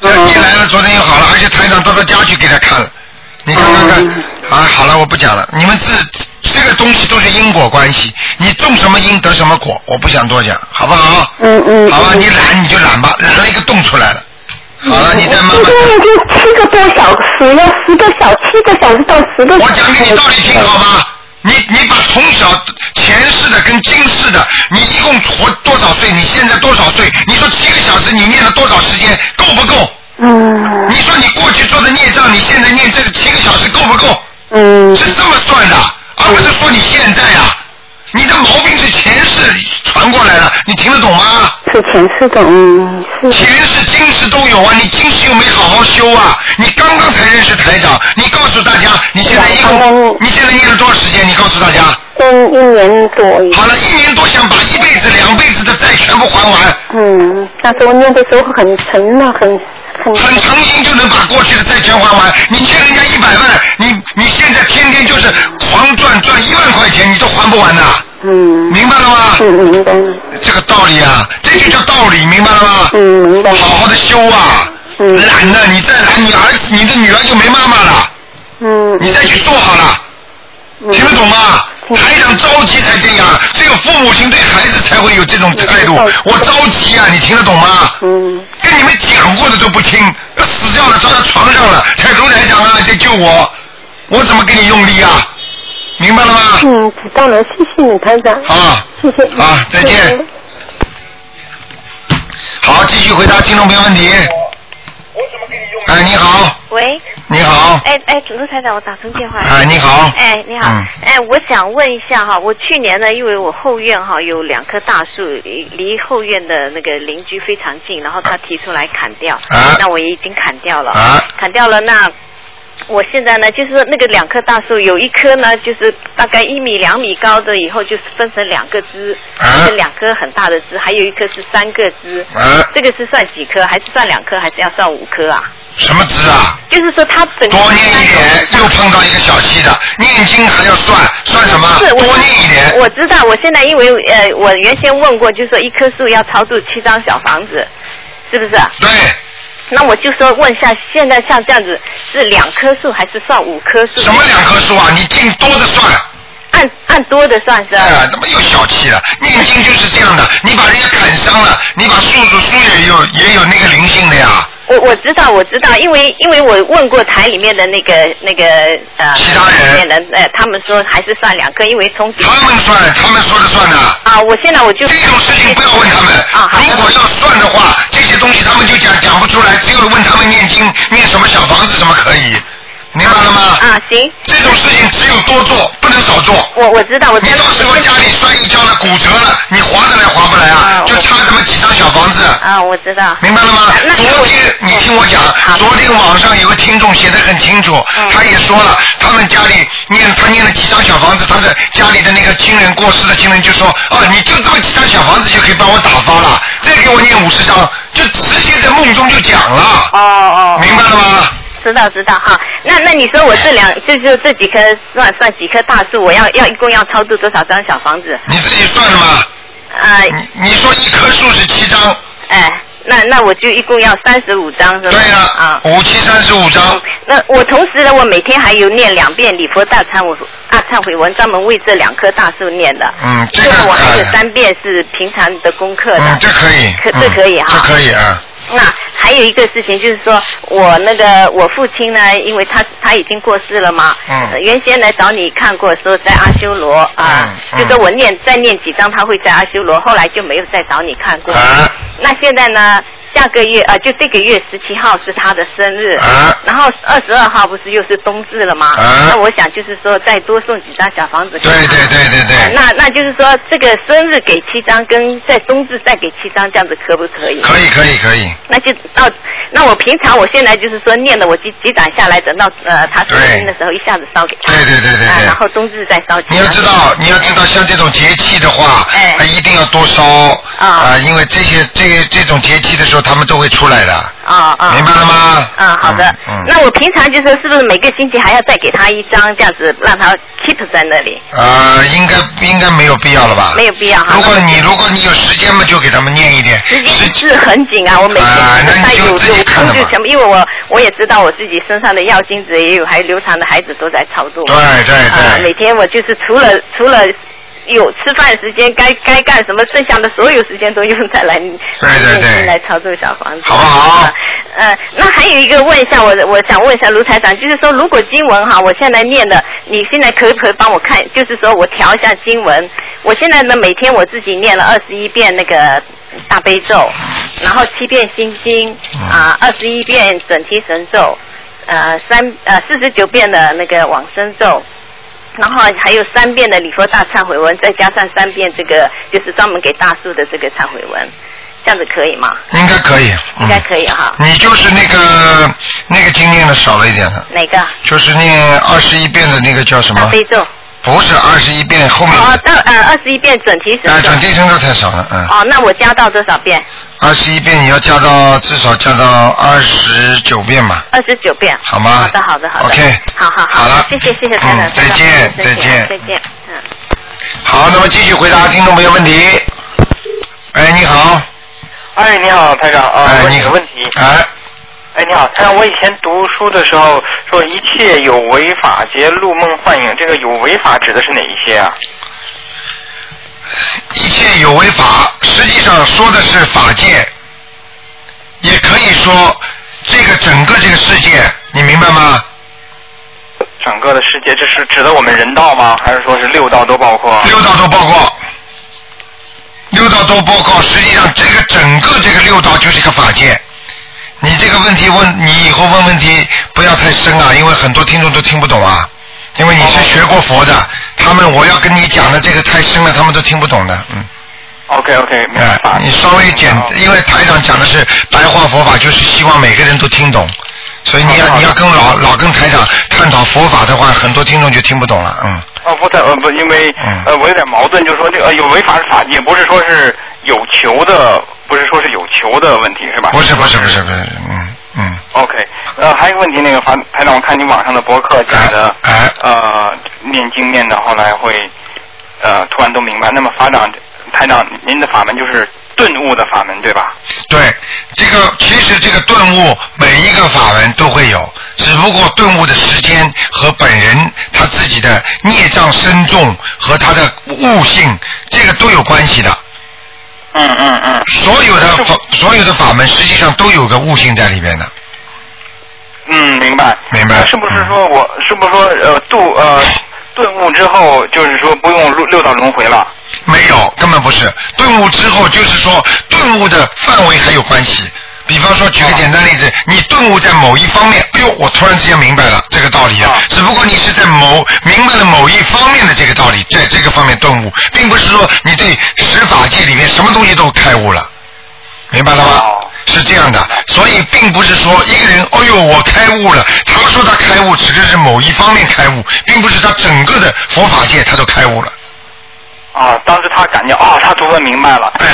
这嗯一来了，昨天又好了，而且台长到她家去给她看了。你看看看，嗯啊，好了，我不讲了。你们这这个东西都是因果关系，你种什么因得什么果，我不想多讲，好不好？嗯嗯。好吧，嗯你懒你就懒吧，懒了一个洞出来了。好了，你再慢慢一。个月就七个多小时，了十个小七个小时到十个小时。我讲给你道理听好吗？你你把从小前世的跟今世的，你一共活多少岁？你现在多少岁？你说七个小时你念了多少时间？够不够？嗯你说你过去做的孽障，你现在念这个七个小时够不够？嗯是这么算的，而不是说你现在啊。你的毛病是前世传过来的，你听得懂吗？是前世的，嗯是。前世、今世都有啊，你今世又没好好修啊！你刚刚才认识台长，你告诉大家，你现在一共，你现在念了多少时间？你告诉大家。嗯一年多。好了，一年多想把一辈子、两辈子的债全部还完，嗯，但是我念的时候很沉呐、很很。诚心就能把过去的债权还完。你欠人家一百万，你你现在天天就是狂赚赚一万块钱，你都还不完的，嗯。明白了吗？嗯，明白了。这个道理啊，这就叫道理，明白了吗？嗯，明白。好好的修啊！嗯懒的，你再懒，你儿子、你的女儿就没妈妈了，嗯。你再去做好了。嗯听得懂吗？听台长着急才这样，只有父母亲对孩子才会有这种态度嗯。我着急啊，你听得懂吗？嗯讲过的都不听，死掉了，抓到床上了，才卢台长啊，得救我，我怎么给你用力啊？明白了吗？嗯，知道了，谢谢你，团长。啊，谢谢。好再见谢谢好，继续回答听众朋友问题。哎，你好，喂，你好，哎哎，主持台长，我打通电话。哎，你好，哎，你好，嗯。哎，我想问一下哈，我去年呢，因为我后院哈有两棵大树，离离后院的那个邻居非常近，然后他提出来砍掉，啊。那我也已经砍掉了，啊。砍掉了，那我现在呢，就是说那个两棵大树，有一棵呢，就是大概一米两米高的，以后就是分成两个枝，两棵很大的枝，还有一棵是三个枝，啊，这个是算几棵？还是算两棵？还是要算五棵啊？什么字啊？就是说他整个多念一点，又碰到一个小气的，念经还要算，算什么？是，我多念一点。我知道，我现在因为呃，我原先问过，就是说一棵树要超度七张小房子，是不是？对，那我就说问一下，现在像这样子是两棵树还是算五棵树？什么两棵树啊？你尽多的算。按按多的算是吧？哎，怎么又小气了？念经就是这样的，你把人家砍伤了，你把树树树也有也有那个灵性的呀。我我知道，我知道，因为因为我问过台里面的那个那个呃，其他人里面的呃，他们说还是算两个，因为从他们算，他们说了算的。啊，我现在我就这种事情不要问他们。啊，好如果要算的话，这些东西他们就讲讲不出来，只有问他们念经念什么小房子什么可以，明白了吗？啊，行，这种事情只有多做，不能少做。我我知道，我知道。你到时候家里摔一跤了，骨折了，你划得来划不来啊啊？就差这么几张小房子。啊，我知道。明白了吗？那昨天你听我讲，昨天网上有个听众写的很清楚，嗯他也说了，他们家里念他念了几张小房子，他的家里的那个亲人过世的亲人就说，哦，你就这么几张小房子就可以帮我打发了，再给我念五十张，就直接在梦中就讲了，哦哦。明白了吗？知道知道哈，那那你说我这两 就就这几棵算算几棵大树，我要要一共要超度多少张小房子？你自己算了吗？呃，你你说一棵树是七张，哎，那那我就一共要三十五张是吧？对呀啊，。五七三十五张嗯，那我同时呢，我每天还有念两遍礼佛大忏悔大忏悔文，专门为这两棵大树念的。嗯，这个我还有呃三遍是平常的功课的。嗯，这可以，可嗯这可以哈这可以啊，那还有一个事情就是说，我那个我父亲呢，因为他他已经过世了嘛，嗯。呃原先来找你看过，说在阿修罗啊，嗯嗯。就说我念再念几张，他会在阿修罗，后来就没有再找你看过。啊。那现在呢，下个月呃，就这个月十七号是他的生日，啊然后二十二号不是又是冬至了吗？啊那我想就是说再多送几张小房子给他。对对对对对呃那那就是说这个生日给七张，跟在冬至再给七张，这样子可不可以？可以可以可以，那就到那我平常我现在就是说念的我积积攒下来，等到呃他生日的时候一下子烧给他。对对对对啊，对然后冬至再烧。你要知道，你要知道，像这种节气的话，哎还一定要多烧，啊，因为这些这这种节气的时候，他们都会出来的。啊啊。明白了吗？嗯，好的。嗯。那我平常就是是不是每个星期还要再给他一张这样子，让他 keep 在那里？呃，应该应该没有必要了吧？没有必要哈。如果你如果你有时间嘛，就给他们念一点。时间是很紧啊，我每天他有有空就全部，因为我我也知道我自己身上的药精子也有，还有流产的孩子都在操作。对对对。每天我就是除了除了。有吃饭时间，该该干什么，剩下的所有时间都用在来 对对对来操作小房子，好不好？呃，那还有一个问一下，我我想问一下卢台长，就是说如果经文哈，我现在念的，你现在可不可以帮我看？就是说我调一下经文，我现在呢每天我自己念了二十一遍那个大悲咒，然后七遍心经啊，二十一遍准提神咒，呃三呃四十九遍的那个往生咒。然后还有三遍的礼佛大忏悔文，再加上三遍这个就是专门给大树的这个忏悔文，这样子可以吗？应该可以，应该可以哈。你就是那个那个经念的少了一点的。哪个？就是念二十一遍的那个叫什么？大悲咒。不是二十一遍后面。哦，到呃二十一遍准提神咒。哎，准提神咒太少了，嗯。哦，那我加到多少遍？二十一遍你要加到至少加到二十九遍嘛。二十九遍。好吗？好的，好的，好的。OK。好好好。好了。谢谢谢谢太太。再见再见再见。嗯。好，那么继续回答听众朋友问题。哎，你好。哎，你好，台长啊，哎，问你个问题。哎。哎，你好，台长，我以前读书的时候说一切有为法皆入梦幻影，这个有为法指的是哪一些啊？一切有为法，实际上说的是法界，也可以说这个整个这个世界，你明白吗？整个的世界，这是指的我们人道吗？还是说是六道都包括？六道都包括，六道都包括。实际上，这个整个这个六道就是一个法界。你这个问题问你以后问问题不要太深啊，因为很多听众都听不懂啊。因为你是学过佛的，他们我要跟你讲的这个太深了，他们都听不懂的，嗯。OK OK，明白。哎，你稍微简，因为台长讲的是白话佛法，就是希望每个人都听懂，所以你要你要跟老老跟台长探讨佛法的话，很多听众就听不懂了，嗯。哦，不太呃不，因为嗯呃我有点矛盾，就是说这个有违法是法，也不是说是有求的，不是说是有求的问题是吧？不是不是不是不是，嗯嗯。OK，呃，还有一个问题，那个法台长，我看你网上的博客讲的，哎呃，念经念的，后来会，呃，突然都明白。那么法长，台长，您的法门就是顿悟的法门，对吧？对，这个其实这个顿悟每一个法门都会有，只不过顿悟的时间和本人他自己的孽障深重和他的悟性，这个都有关系的。嗯嗯嗯。所有的法所有的法门实际上都有个悟性在里边的。嗯，明白。明白。呃是不是说我是不是说呃度呃顿悟之后，就是说不用六六道轮回了？没有，根本不是。顿悟之后，就是说顿悟的范围还有关系。比方说，举个简单例子，你顿悟在某一方面，哎呦，我突然之间明白了这个道理啊。只不过你是在某明白了某一方面的这个道理，在这个方面顿悟，并不是说你对十法界里面什么东西都开悟了，明白了吗？是这样的，所以并不是说一个人，哦呦，我开悟了。他说他开悟，指的是某一方面开悟，并不是他整个的佛法界他都开悟了。啊，当时他感觉啊，他突然明白了。哎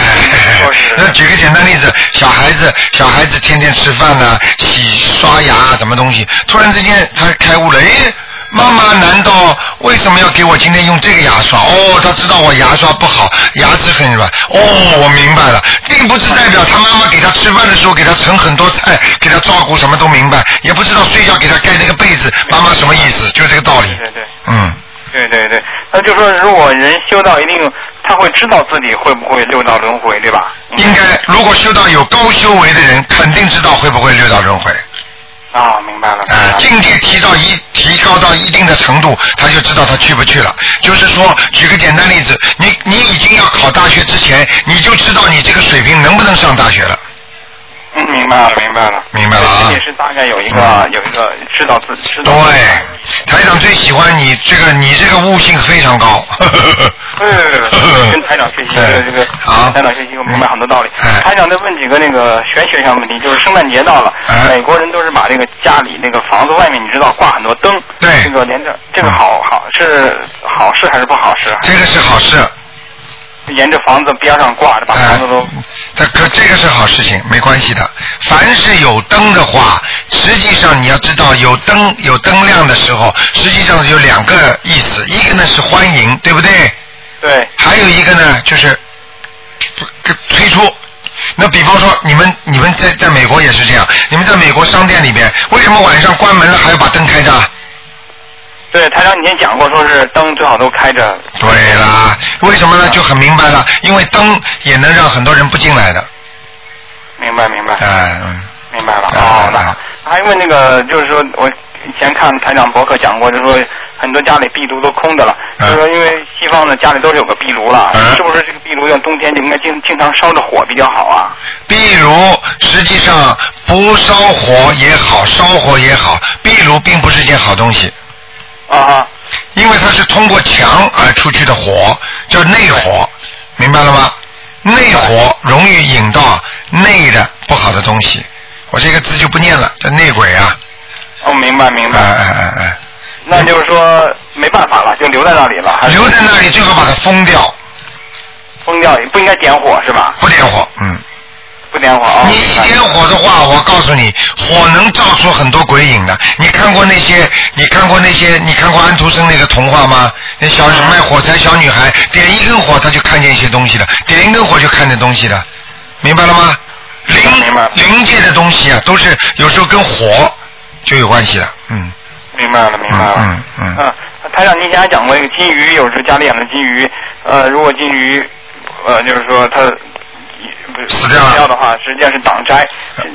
那举个简单例子，小孩子，小孩子天天吃饭呐、洗刷牙啊，什么东西，突然之间他开悟了，哎，妈妈难道为什么要给我今天用这个牙刷？哦，他知道我牙刷不好，牙齿很软。哦，我明白了，并不是代表他妈妈给他吃饭的时候给他盛很多菜，给他照顾什么都明白，也不知道睡觉给他盖那个被子，妈妈什么意思，就这个道理。对对。嗯。对对对，那就说如果人修到一定，他会知道自己会不会六道轮回，对吧？应该，如果修到有高修为的人，肯定知道会不会六道轮回。啊，明白了。啊，境界提到一提高到一定的程度，他就知道他去不去了。就是说，举个简单例子，你你已经要考大学之前，你就知道你这个水平能不能上大学了。嗯，明白了，明白了，明白了啊。也是大概有一个、有一个知道自知道。对，台长最喜欢你这个，你这个悟性非常高。对对对对，跟台长学习这个这个，台长学习我明白很多道理。台长再问几个那个玄学上的问题，就是圣诞节到了，美国人都是把这个家里那个房子外面，你知道挂很多灯，对，这个连着，这个好好是好事还是不好事？这个是好事。沿着房子边上挂着，把房子都。这可这个是好事情，没关系的。凡是有灯的话，实际上你要知道，有灯有灯亮的时候，实际上有两个意思，一个呢是欢迎，对不对？对。还有一个呢就是推出。那比方说，你们你们在在美国也是这样，你们在美国商店里边，为什么晚上关门了还要把灯开着？对，台长以前讲过，说是灯最好都开着。对啦，为什么呢？就很明白了，因为灯也能让很多人不进来的。明白明白。哎，明白了。好的。还问那个，就是说我以前看台长博客讲过，就是说很多家里壁炉都空的了，就是说因为西方的家里都是有个壁炉了，是不是这个壁炉要冬天就应该经经常烧着火比较好啊？壁炉实际上不烧火也好，烧火也好，壁炉并不是件好东西。啊，因为它是通过墙而出去的火，叫内火，明白了吗？内火容易引到内的不好的东西，我这个字就不念了，叫内鬼啊。哦，明白明白。哎哎哎哎。那就是说没办法了，就留在那里了。留在那里最好把它封掉。封掉不应该点火是吧？不点火，嗯。不点火啊！你一点火的话，我告诉你，火能照出很多鬼影的。你看过那些？你看过那些？你看过安徒生那个童话吗？那小卖火柴小女孩点一根火，她就看见一些东西了；点一根火就看见东西了，明白了吗？灵灵界的东西啊，都是有时候跟火就有关系的。嗯，明白了，明白了。嗯嗯。嗯，台长，你刚才讲过一个金鱼，有时候家里养的金鱼，呃，如果金鱼，呃，就是说它。死掉的话，实际上是挡灾，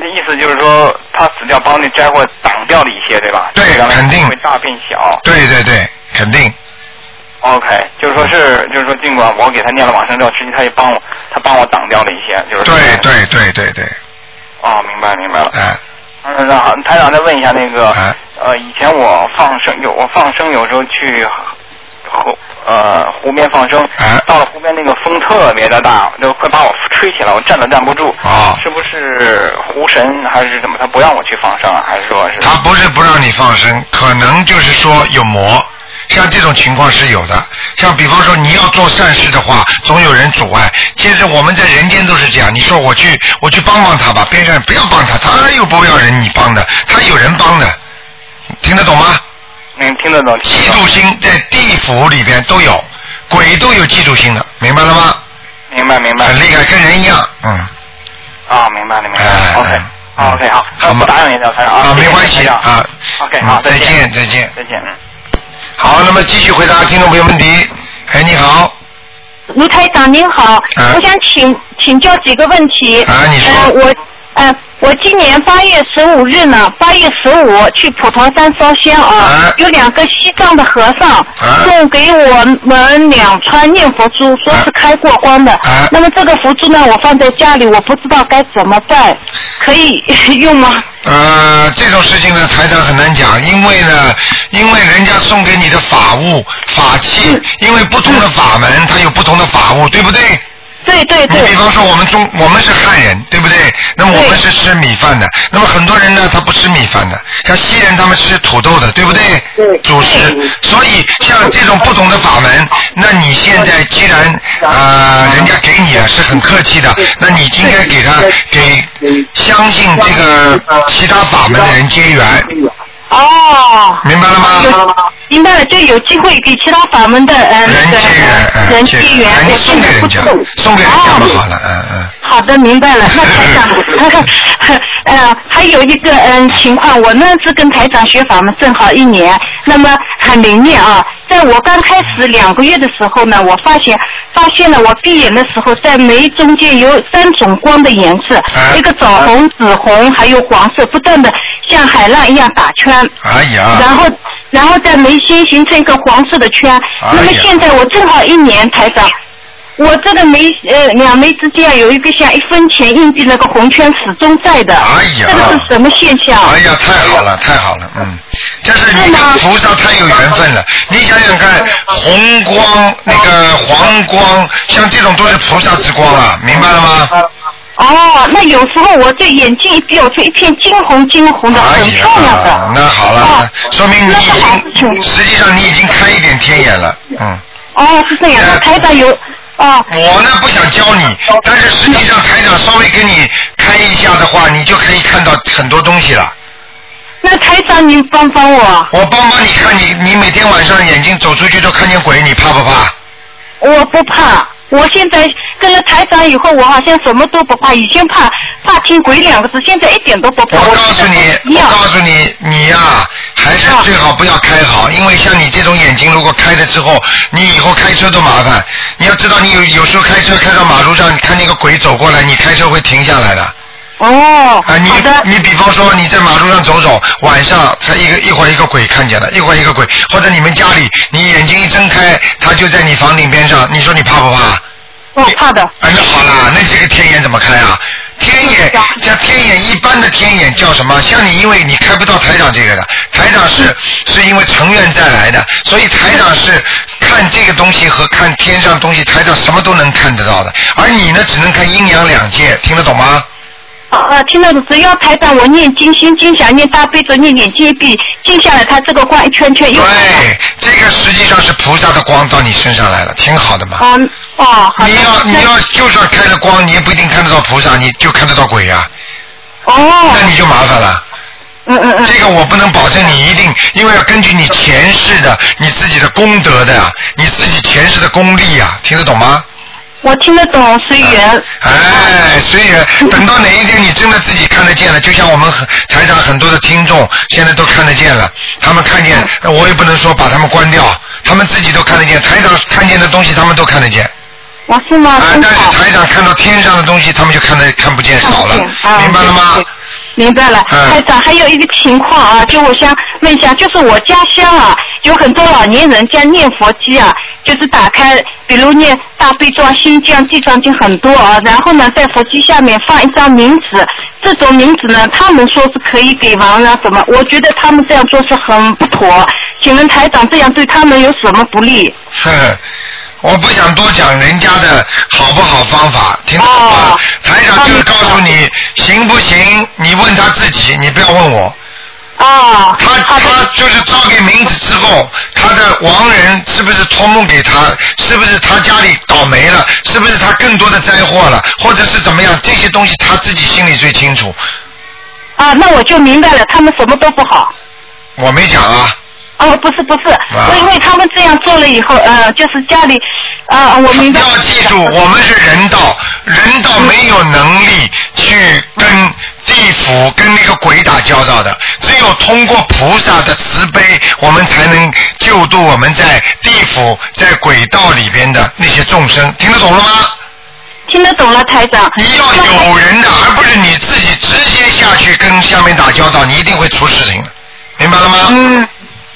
意思就是说他死掉，帮那灾祸挡掉了一些，对吧？对，肯定会大变小。对对对，肯定。OK，就是说是，就是说，尽管我给他念了往生咒，实际他也帮我，他帮我挡掉了一些，就是。对对对对对。哦，明白明白了。哎。嗯，让台长再问一下那个，呃，以前我放生有我放生有时候去和。呃，湖边放生，到了湖边那个风特别的大，就快把我吹起来，我站都站不住。啊，是不是湖神还是怎么？他不让我去放生啊？还是说是？他不是不让你放生，可能就是说有魔，像这种情况是有的。像比方说你要做善事的话，总有人阻碍。其实我们在人间都是这样。你说我去，我去帮帮他吧，边上不要帮他，他又不要人你帮的，他有人帮的，听得懂吗？嗯，听得懂。嫉妒心在地府里边都有，鬼都有嫉妒心的，明白了吗？明白明白。很厉害，跟人一样，嗯。啊，明白了明白了。OK，OK 好。好吗？打扰您了，台长啊。啊，没关系啊。OK，好，再见再见再见嗯。好，那么继续回答听众朋友问题。哎，你好。卢台长您好，我想请请教几个问题。啊，你说。我。嗯，我今年八月十五日呢，八月十五去普陀山烧香啊，有两个西藏的和尚送给我们两串念佛珠，说是开过光的。那么这个佛珠呢，我放在家里，我不知道该怎么办，可以 用吗？呃，这种事情呢，台长很难讲，因为呢，因为人家送给你的法物、法器，因为不同的法门，它有不同的法物，对不对？对对对。你比方说，我们中我们是汉人，对不对？那么我们是吃米饭的。那么很多人呢，他不吃米饭的，像西人他们吃土豆的，对不对？对。主食。所以像这种不同的法门，那你现在既然啊，人家给你了是很客气的，那你应该给他给相信这个其他法门的人结缘。哦。明白了吗？明白了，就有机会给其他法门的呃那个人结缘，我送给人家，送给人家就好了，嗯嗯。好的，明白了。那台长，呃，还有一个嗯情况，我呢是跟台长学法门正好一年，那么很灵验啊。在我刚开始两个月的时候呢，我发现发现了我闭眼的时候，在眉中间有三种光的颜色，一个枣红、紫红，还有黄色，不断的像海浪一样打圈。哎呀。然后。然后在眉心形成一个黄色的圈，那么现在我正好一年台长，我这个眉呃两眉之间有一个像一分钱硬币那个红圈始终在的，哎呀，这个是什么现象？哎呀，太好了，太好了，嗯，这是你跟菩萨太有缘分了。你想想看，红光那个黄光，像这种都是菩萨之光啊，明白了吗？哦，那有时候我这眼睛一闭，出一片金红金红的，很漂亮的。那好了，说明你已经，实际上你已经开一点天眼了，嗯。哦，是这样。台长有哦。我呢不想教你，但是实际上台长稍微给你开一下的话，你就可以看到很多东西了。那台长，您帮帮我。我帮帮你看你，你每天晚上眼睛走出去都看见鬼，你怕不怕？我不怕，我现在跟了台长以后，我好像什么都不怕。以前怕怕听鬼两个字，现在一点都不怕。我告诉你，我告诉你，你呀、还是最好不要开好，因为像你这种眼睛，如果开了之后，你以后开车都麻烦。你要知道，你有有时候开车开到马路上，你看那个鬼走过来，你开车会停下来的。哦，啊，你你比方说你在马路上走走，晚上他一个一会儿一个鬼看见了，一会儿一个鬼，或者你们家里你眼睛一睁开，他就在你房顶边上，你说你怕不怕？我怕的。啊，那好啦，那这个天眼怎么开啊？天眼像天眼一般的天眼叫什么？像你，因为你开不到台长这个的，台长是是因为成员再来的，所以台长是看这个东西和看天上东西，台长什么都能看得到的，而你呢，只能看阴阳两界，听得懂吗？啊，听到的，只要台长我念金，心金想念大悲咒，念眼睛一闭，静下来，它这个光一圈圈又。对，这个实际上是菩萨的光到你身上来了，挺好的嘛。嗯，哦，好。你要你要就算开了光，你也不一定看得到菩萨，你就看得到鬼呀、哦。那你就麻烦了。嗯嗯嗯。这个我不能保证你一定，因为要根据你前世的、你自己的功德的，你自己前世的功力呀，听得懂吗？我听得懂，随缘。哎，随缘。等到哪一天你真的自己看得见了，就像我们很台上很多的听众现在都看得见了，他们看见，我也不能说把他们关掉，他们自己都看得见，台长看见的东西他们都看得见。我是吗？啊，但是台长看到天上的东西，他们就看得看不见少了，明白了吗？明白了，嗯。台长，还有一个情况啊，就我想问一下，就是我家乡啊，有很多老年人家念佛机啊，就是打开，比如念大悲咒、啊、心经、啊、地藏经很多啊，然后呢，在佛机下面放一张名纸，这种名纸呢，他们说是可以给亡人啊什么，我觉得他们这样做是很不妥，请问台长这样对他们有什么不利？哼，我不想多讲人家的好不好方法，听得懂吗？台长就是告诉你行不行，你问他自己，你不要问我。啊，他他就是招给名字之后，他的亡人是不是托梦给他？是不是他家里倒霉了？是不是他更多的灾祸了？或者是怎么样？这些东西他自己心里最清楚。啊，那我就明白了，他们什么都不好。我没讲啊。哦，不是不是，是因为他们这样做了以后，呃，就是家里，啊、我明白。要记住，我们是人道，人道没有能力去跟地府、跟那个鬼打交道的，只有通过菩萨的慈悲，我们才能救度我们在地府、在鬼道里边的那些众生。听得懂了吗？听得懂了，台长。你要有人的，而不是你自己直接下去跟下面打交道，你一定会出事情的，明白了吗？嗯，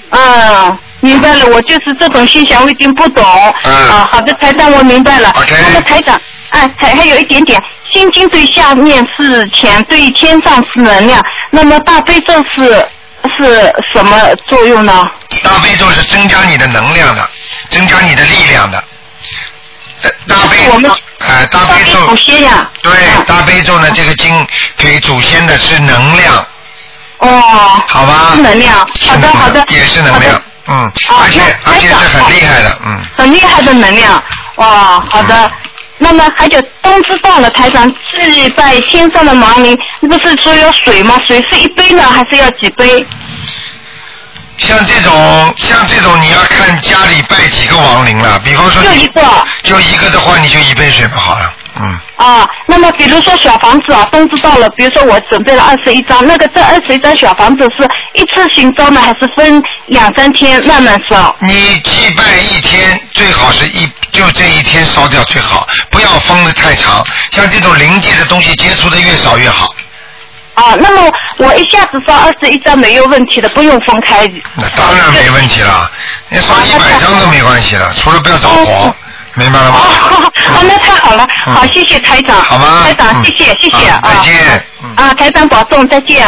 啊，明白了，我就是这种现象，我已经不懂。嗯啊，好的，台长，我明白了。OK 那么台长，哎，还还有一点点，心经对下面是钱，对天上是能量，那么大悲咒是是什么作用呢？大悲咒是增加你的能量的，增加你的力量的。呃大悲，哎、大悲咒，祖先呀。对，大悲咒呢，这个经给祖先的是能量，哦。好吧？是能量。好的，好的。也是能量，嗯，而且而且是很厉害的，嗯。很厉害的能量。哇，好的。那么还有冬至到了，台长祭拜天上的亡灵，不是说有水吗？水是一杯呢，还是要几杯？像这种像这种，你要看家里拜几个亡灵了。比方说，就一个，就一个的话，你就一杯水吧，好了，嗯。啊，那么比如说小房子啊，冬至到了，比如说我准备了二十一张，那个这二十一张小房子是一次性烧呢，还是分两三天慢慢烧？你祭拜一天，最好是一就这一天烧掉最好，不要封的太长。像这种灵界的东西，接触的越少越好。啊，那么我一下子烧二十一张没有问题的，不用分开。那当然没问题了，你烧一百张都没关系了，除了不要着火，明白了吗？哦，那太好了，好，谢谢台长。好吗台长，嗯谢谢，谢谢啊。再见。啊，台长保重，再见。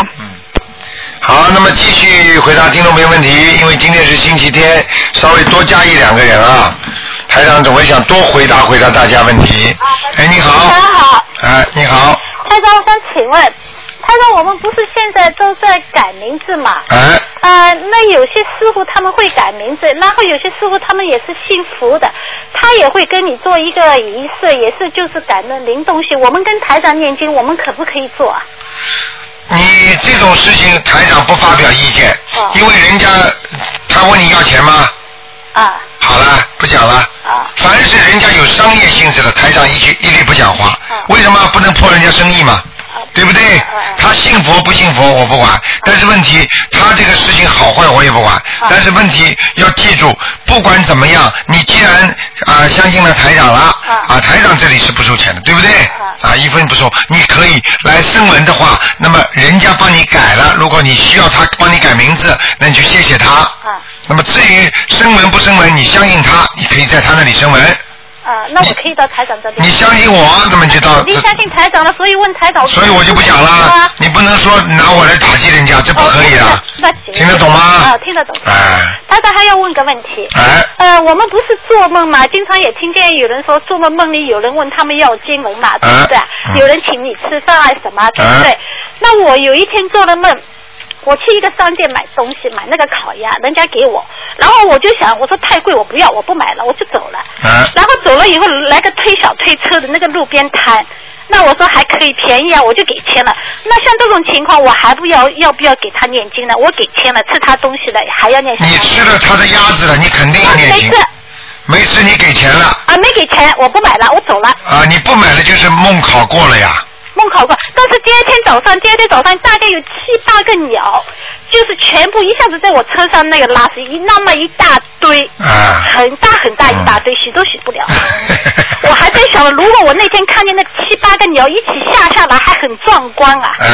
好，那么继续回答听众朋友问题，因为今天是星期天，稍微多加一两个人啊。台长总会想多回答回答大家问题。哎，你好。大家好，哎，你好。台长，我想请问，台长，我们不是现在都在改名字嘛？哎。啊，那有些师傅他们会改名字，然后有些师傅他们也是信佛的，他也会跟你做一个仪式，也是就是改那灵东西。我们跟台长念经，我们可不可以做啊？你这种事情台长不发表意见，因为人家他问你要钱吗？啊。好了，不讲了。啊。凡是人家有商业性质的，台长一句一律不讲话。为什么不能破人家生意嘛？对不对？他信佛不信佛我不管，但是问题他这个事情好坏我也不管。但是问题要记住，不管怎么样，你既然啊相信了台长了，啊台长这里是不收钱的，对不对？啊一分不收，你可以来声文的话，那么人家帮你改了，如果你需要他帮你改名字，那你就谢谢他。那么至于声文不声文，你相信他，你可以在他那里声文。啊，那我可以到台长这里。你相信我，啊，怎么就到。你相信台长了，所以问台长。所以我就不讲了。你不能说拿我来打击人家，这不可以啊。听得懂吗？啊，听得懂。哎。台长还要问个问题。哎。呃，我们不是做梦嘛，经常也听见有人说做梦梦里有人问他们要金文嘛，对不对？有人请你吃饭啊什么，对不对？那我有一天做了梦。我去一个商店买东西，买那个烤鸭，人家给我，然后我就想，我说太贵，我不要，我不买了，我就走了。啊然后走了以后，来个推小推车的那个路边摊，那我说还可以便宜啊，我就给钱了。那像这种情况，我还不要 要不要给他念经呢？我给钱了，吃他东西了，还要念经。你吃了他的鸭子了，你肯定要念经。没事。没事，你给钱了。啊，没给钱，我不买了，我走了。啊，你不买了就是梦考过了呀。梦考过，但是第二天早上，第二天早上大概有七八个鸟，就是全部一下子在我车上那个拉屎一那么一大堆，啊很大很大一大堆，洗都洗不了。我还在想，如果我那天看见那七八个鸟一起下下来，还很壮观啊。嗯。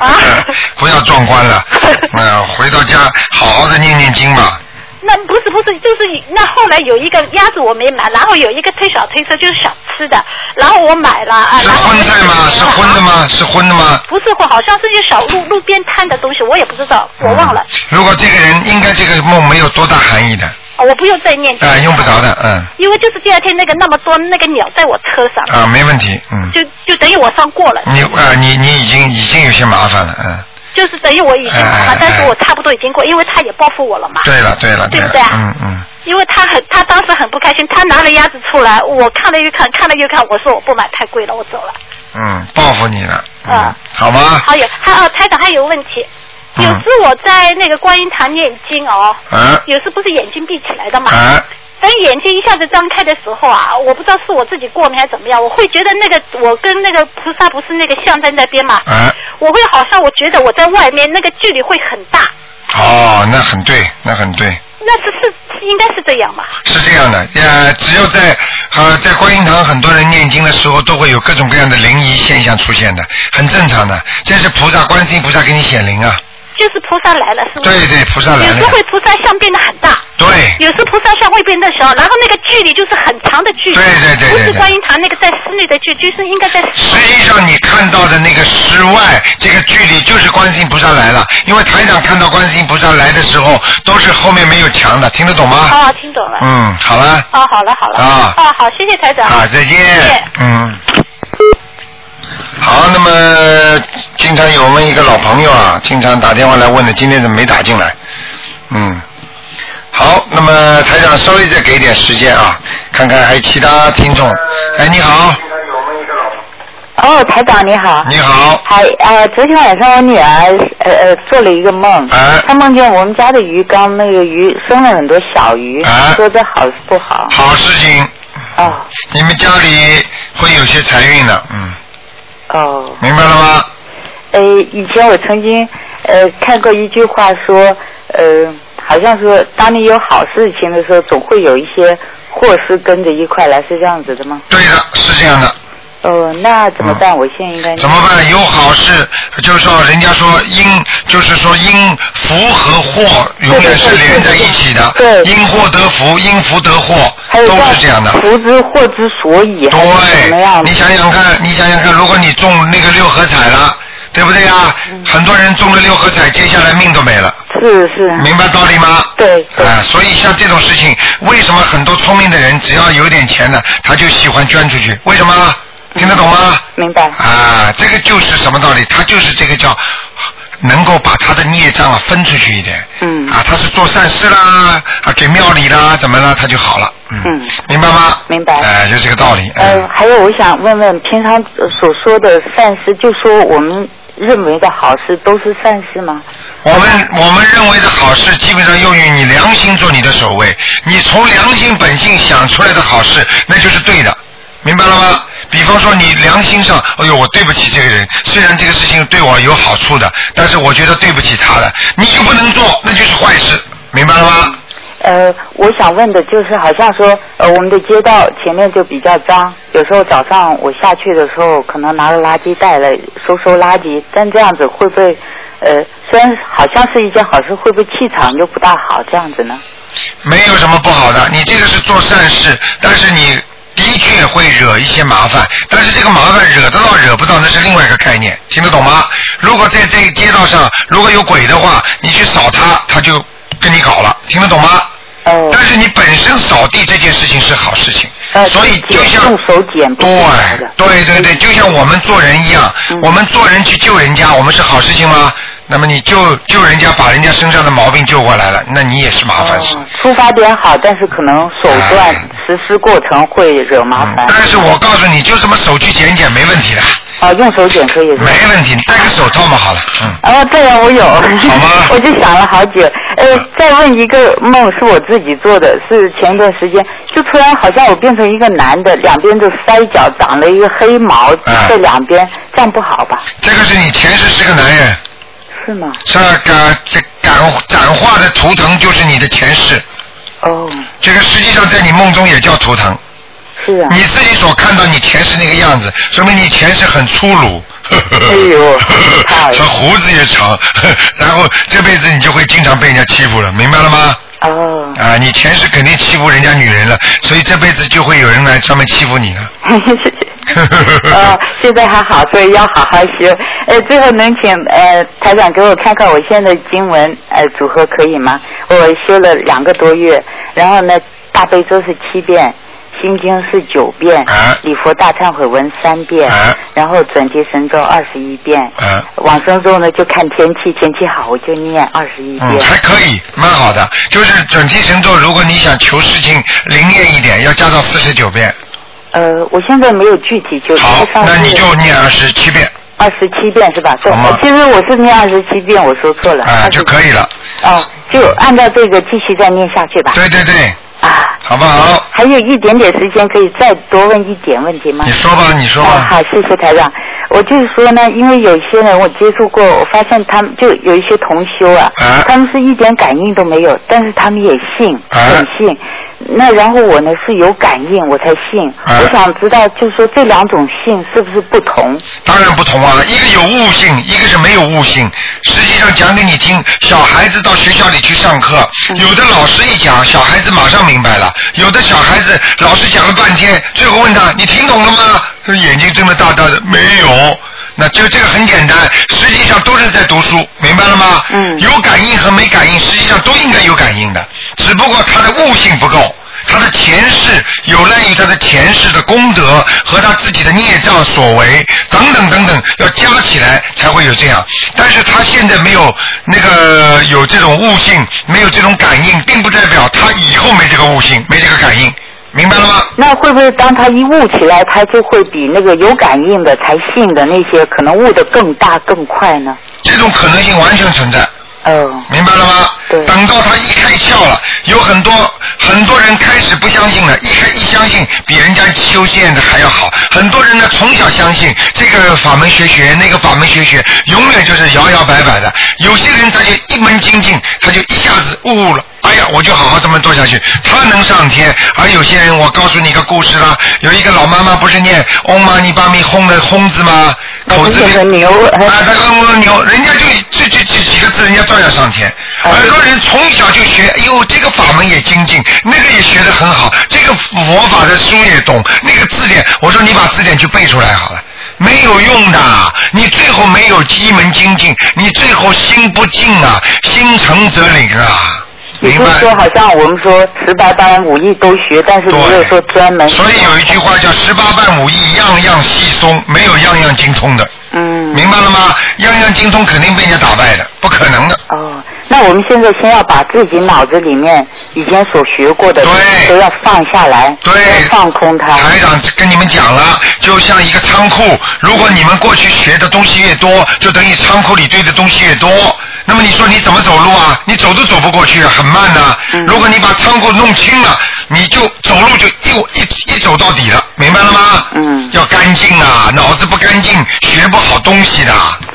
啊。不要壮观了，嗯，回到家好好的念念经吧。那不是不是，就是那后来有一个鸭子我没买，然后有一个推小推车就是小吃的，然后我买了啊。是荤菜吗？是荤的吗？是荤的吗？不是荤，好像是些小路路边摊的东西，我也不知道，我忘了。如果这个人应该这个梦没有多大含义的。我不用再念。啊，用不着的，嗯。因为就是第二天那个那么多那个鸟在我车上。啊，没问题，嗯。就就等于我上过了。你啊，你你已经已经有些麻烦了，嗯。就是等于我已经了，但是我差不多已经过，因为他也报复我了嘛。对了对了，对不对啊？嗯嗯。因为他很，他当时很不开心，他拿了鸭子出来，我看了又看，看了又看，我说我不买，太贵了，我走了。嗯，报复你了。嗯。好吗？好有，还哦，台长还有问题，有时我在那个观音堂念经哦，有时不是眼睛闭起来的嘛。等眼睛一下子张开的时候啊，我不知道是我自己过敏还是怎么样，我会觉得那个我跟那个菩萨不是那个像在那边嘛，我会好像我觉得我在外面那个距离会很大。哦，那很对，那很对。那是是应该是这样吧？是这样的，呃，只要在呃在观音堂很多人念经的时候，都会有各种各样的灵异现象出现的，很正常的，这是菩萨、观世音菩萨给你显灵啊。就是菩萨来了，是吗？对对，菩萨来了。有时会菩萨像变得很大。对。有时菩萨像会变得小，然后那个距离就是很长的距离。对对对。不是观音堂那个在室内的距，就是应该在。实际上你看到的那个室外这个距离，就是观世音菩萨来了。因为台长看到观世音菩萨来的时候，都是后面没有墙的，听得懂吗？啊，听懂了。嗯，好了。哦，好了好了。啊。哦，好，谢谢台长。啊，再见。嗯。好，那么经常有我们一个老朋友啊，经常打电话来问的，今天怎么没打进来？嗯，好，那么台长稍微再给点时间啊，看看还有其他听众。哎，你好。哦，台长你好。你好。还呃，昨天晚上我女儿呃呃做了一个梦，她梦见我们家的鱼缸那个鱼生了很多小鱼，说这好是不好？好事情。哦。你们家里会有些财运的，嗯。哦，明白了吗？呃，以前我曾经呃看过一句话说，呃，好像说当你有好事情的时候，总会有一些祸事跟着一块来，是这样子的吗？对的，是这样的。哦，那怎么办？我现在应该怎么办？有好事，就是说，人家说因，就是说因福和祸永远是连在一起的。对。因祸得福，因福得祸，都是这样的。福之祸之所以。对。你想想看，你想想看，如果你中那个六合彩了，对不对呀？很多人中了六合彩，接下来命都没了。是是。明白道理吗？对。啊，所以像这种事情，为什么很多聪明的人只要有点钱呢，他就喜欢捐出去？为什么？听得懂吗？明白。啊，这个就是什么道理？他就是这个叫能够把他的孽障啊分出去一点。嗯。啊，他是做善事啦，啊，给庙里啦，怎么了，他就好了。嗯。明白吗？明白。哎，就这个道理。呃，还有我想问问，平常所说的善事，就说我们认为的好事，都是善事吗？我们我们认为的好事，基本上用于你良心做你的守卫，你从良心本性想出来的好事，那就是对的，明白了吗？比方说你良心上，哎呦，我对不起这个人，虽然这个事情对我有好处的，但是我觉得对不起他了，你就不能做，那就是坏事，明白了吗？呃，我想问的就是，好像说，呃，我们的街道前面就比较脏，有时候早上我下去的时候，可能拿个垃圾袋来收收垃圾，但这样子会不会，呃，虽然好像是一件好事，会不会气场就不大好？这样子呢？没有什么不好的，你这个是做善事，但是你的确会惹一些麻烦，但是这个麻烦惹得到惹不到那是另外一个概念，听得懂吗？如果在这个街道上如果有鬼的话，你去扫他，他就跟你搞了，听得懂吗？哦。但是你本身扫地这件事情是好事情，所以就像用手捡不是好的。对对对，就像我们做人一样，我们做人去救人家，我们是好事情吗？那么你救救人家，把人家身上的毛病救过来了，那你也是麻烦事。出发点好，但是可能手段、实施过程会惹麻烦。但是我告诉你，就这么手去捡捡没问题的。啊，用手剪可以。没问题，你戴个手套嘛好了，嗯。哦，对呀，我有。好吗？我就想了好久。呃，再问一个梦，是我自己做的，是前一段时间，就突然好像我变成一个男的，两边的腮角长了一个黑毛在两边，这样不好吧？这个是你前世是个男人。是吗？感这感感化的图腾就是你的前世。哦。这个实际上在你梦中也叫图腾。是啊。你自己所看到你前世那个样子，说明你前世很粗鲁。哎呦，说胡子也长，然后这辈子你就会经常被人家欺负了，明白了吗？哦。啊，你前世肯定欺负人家女人了，所以这辈子就会有人来专门欺负你了。呃，现在还好，所以要好好学。呃，最后能请呃台长给我看看我现在经文呃组合可以吗？我修了两个多月，然后呢大悲咒是七遍，心经是九遍，啊礼佛大忏悔文三遍，啊然后准提神咒二十一遍，往生咒呢就看天气，天气好我就念二十一遍。嗯，还可以，蛮好的。就是准提神咒，如果你想求事情灵验一点，要加到四十九遍。呃，我现在没有具体就好，那你就念二十七遍。二十七遍是吧？对。其实我是念二十七遍，我说错了。啊，就可以了。哦，就按照这个继续再念下去吧。对对对。啊。好不好？还有一点点时间，可以再多问一点问题吗？你说吧，你说吧。好，谢谢台长。我就是说呢，因为有些人我接触过，我发现他们就有一些同修啊，他们是一点感应都没有，但是他们也信，很信。那然后我呢是有感应我才信，我想知道就是说这两种信是不是不同？当然不同啊，一个有悟性，一个是没有悟性。实际上讲给你听，小孩子到学校里去上课，有的老师一讲，小孩子马上明白了；有的小孩子老师讲了半天，最后问他你听懂了吗？他眼睛睁得大大的，没有。那就这个很简单，实际上都是在读书，明白了吗？嗯。有感应和没感应，实际上都应该有感应的，只不过他的悟性不够，他的前世有赖于他的前世的功德和他自己的孽障所为等等等等，要加起来才会有这样。但是他现在没有那个有这种悟性，没有这种感应，并不代表他以后没这个悟性，没这个感应。明白了吗？那会不会当他一悟起来，他就会比那个有感应的才信的那些，可能悟得更大更快呢？这种可能性完全存在。哦。明白了吗？对。等到他一开窍了，有很多很多人开始不相信了，一开一相信比人家修仙的还要好。很多人呢从小相信这个法门学学，那个法门学学，永远就是摇摇摆摆的。有些人他就一门精进，他就一下子悟了。哎呀，我就好好这么做下去，他能上天。而有些人，我告诉你一个故事啦，有一个老妈妈不是念“嗡嘛呢叭咪吽”的“哄”字吗？口字边牛啊，他牛，人家就这这这几个字，人家照样上天。很多人从小就学，哎呦，这个法门也精进，那个也学得很好，这个佛法的书也懂，那个字典，我说你把字典去背出来好了。没有用的，你最后没有一门精进，你最后心不静啊，心诚则灵啊，也就是说，好像我们说十八般武艺都学，但是没有说专门。所以有一句话叫“十八般武艺样样细松”，没有样样精通的。嗯。明白了吗？样样精通肯定被人家打败的，不可能的。哦，那我们现在先要把自己脑子里面以前所学过的都要放下来，对，放空它。台长跟你们讲了，就像一个仓库，如果你们过去学的东西越多，就等于仓库里堆的东西越多。那么你说你怎么走路啊？你走都走不过去，很慢的。如果你把仓库弄清了，你就走路就一一一走到底了，明白了吗？嗯。要干净啊，脑子不干净学不好东西的。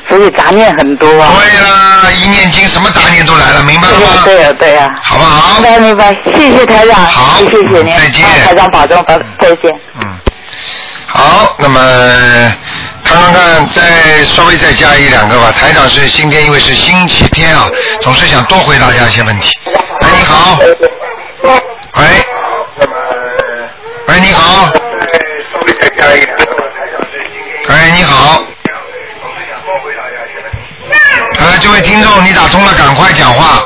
所以杂念很多啊。对啦，一念经什么杂念都来了，明白了吗？对呀对呀。好不好？明白明白，谢谢台长。好，谢谢您。再见。台长保重，再再见。嗯。好，那么看看看，再稍微再加一两个吧。台长是今天因为是星期天啊，总是想多回答一下一些问题。哎，你好。喂。喂，你好。哎，你好。哎，这位听众，你打通了，赶快讲话。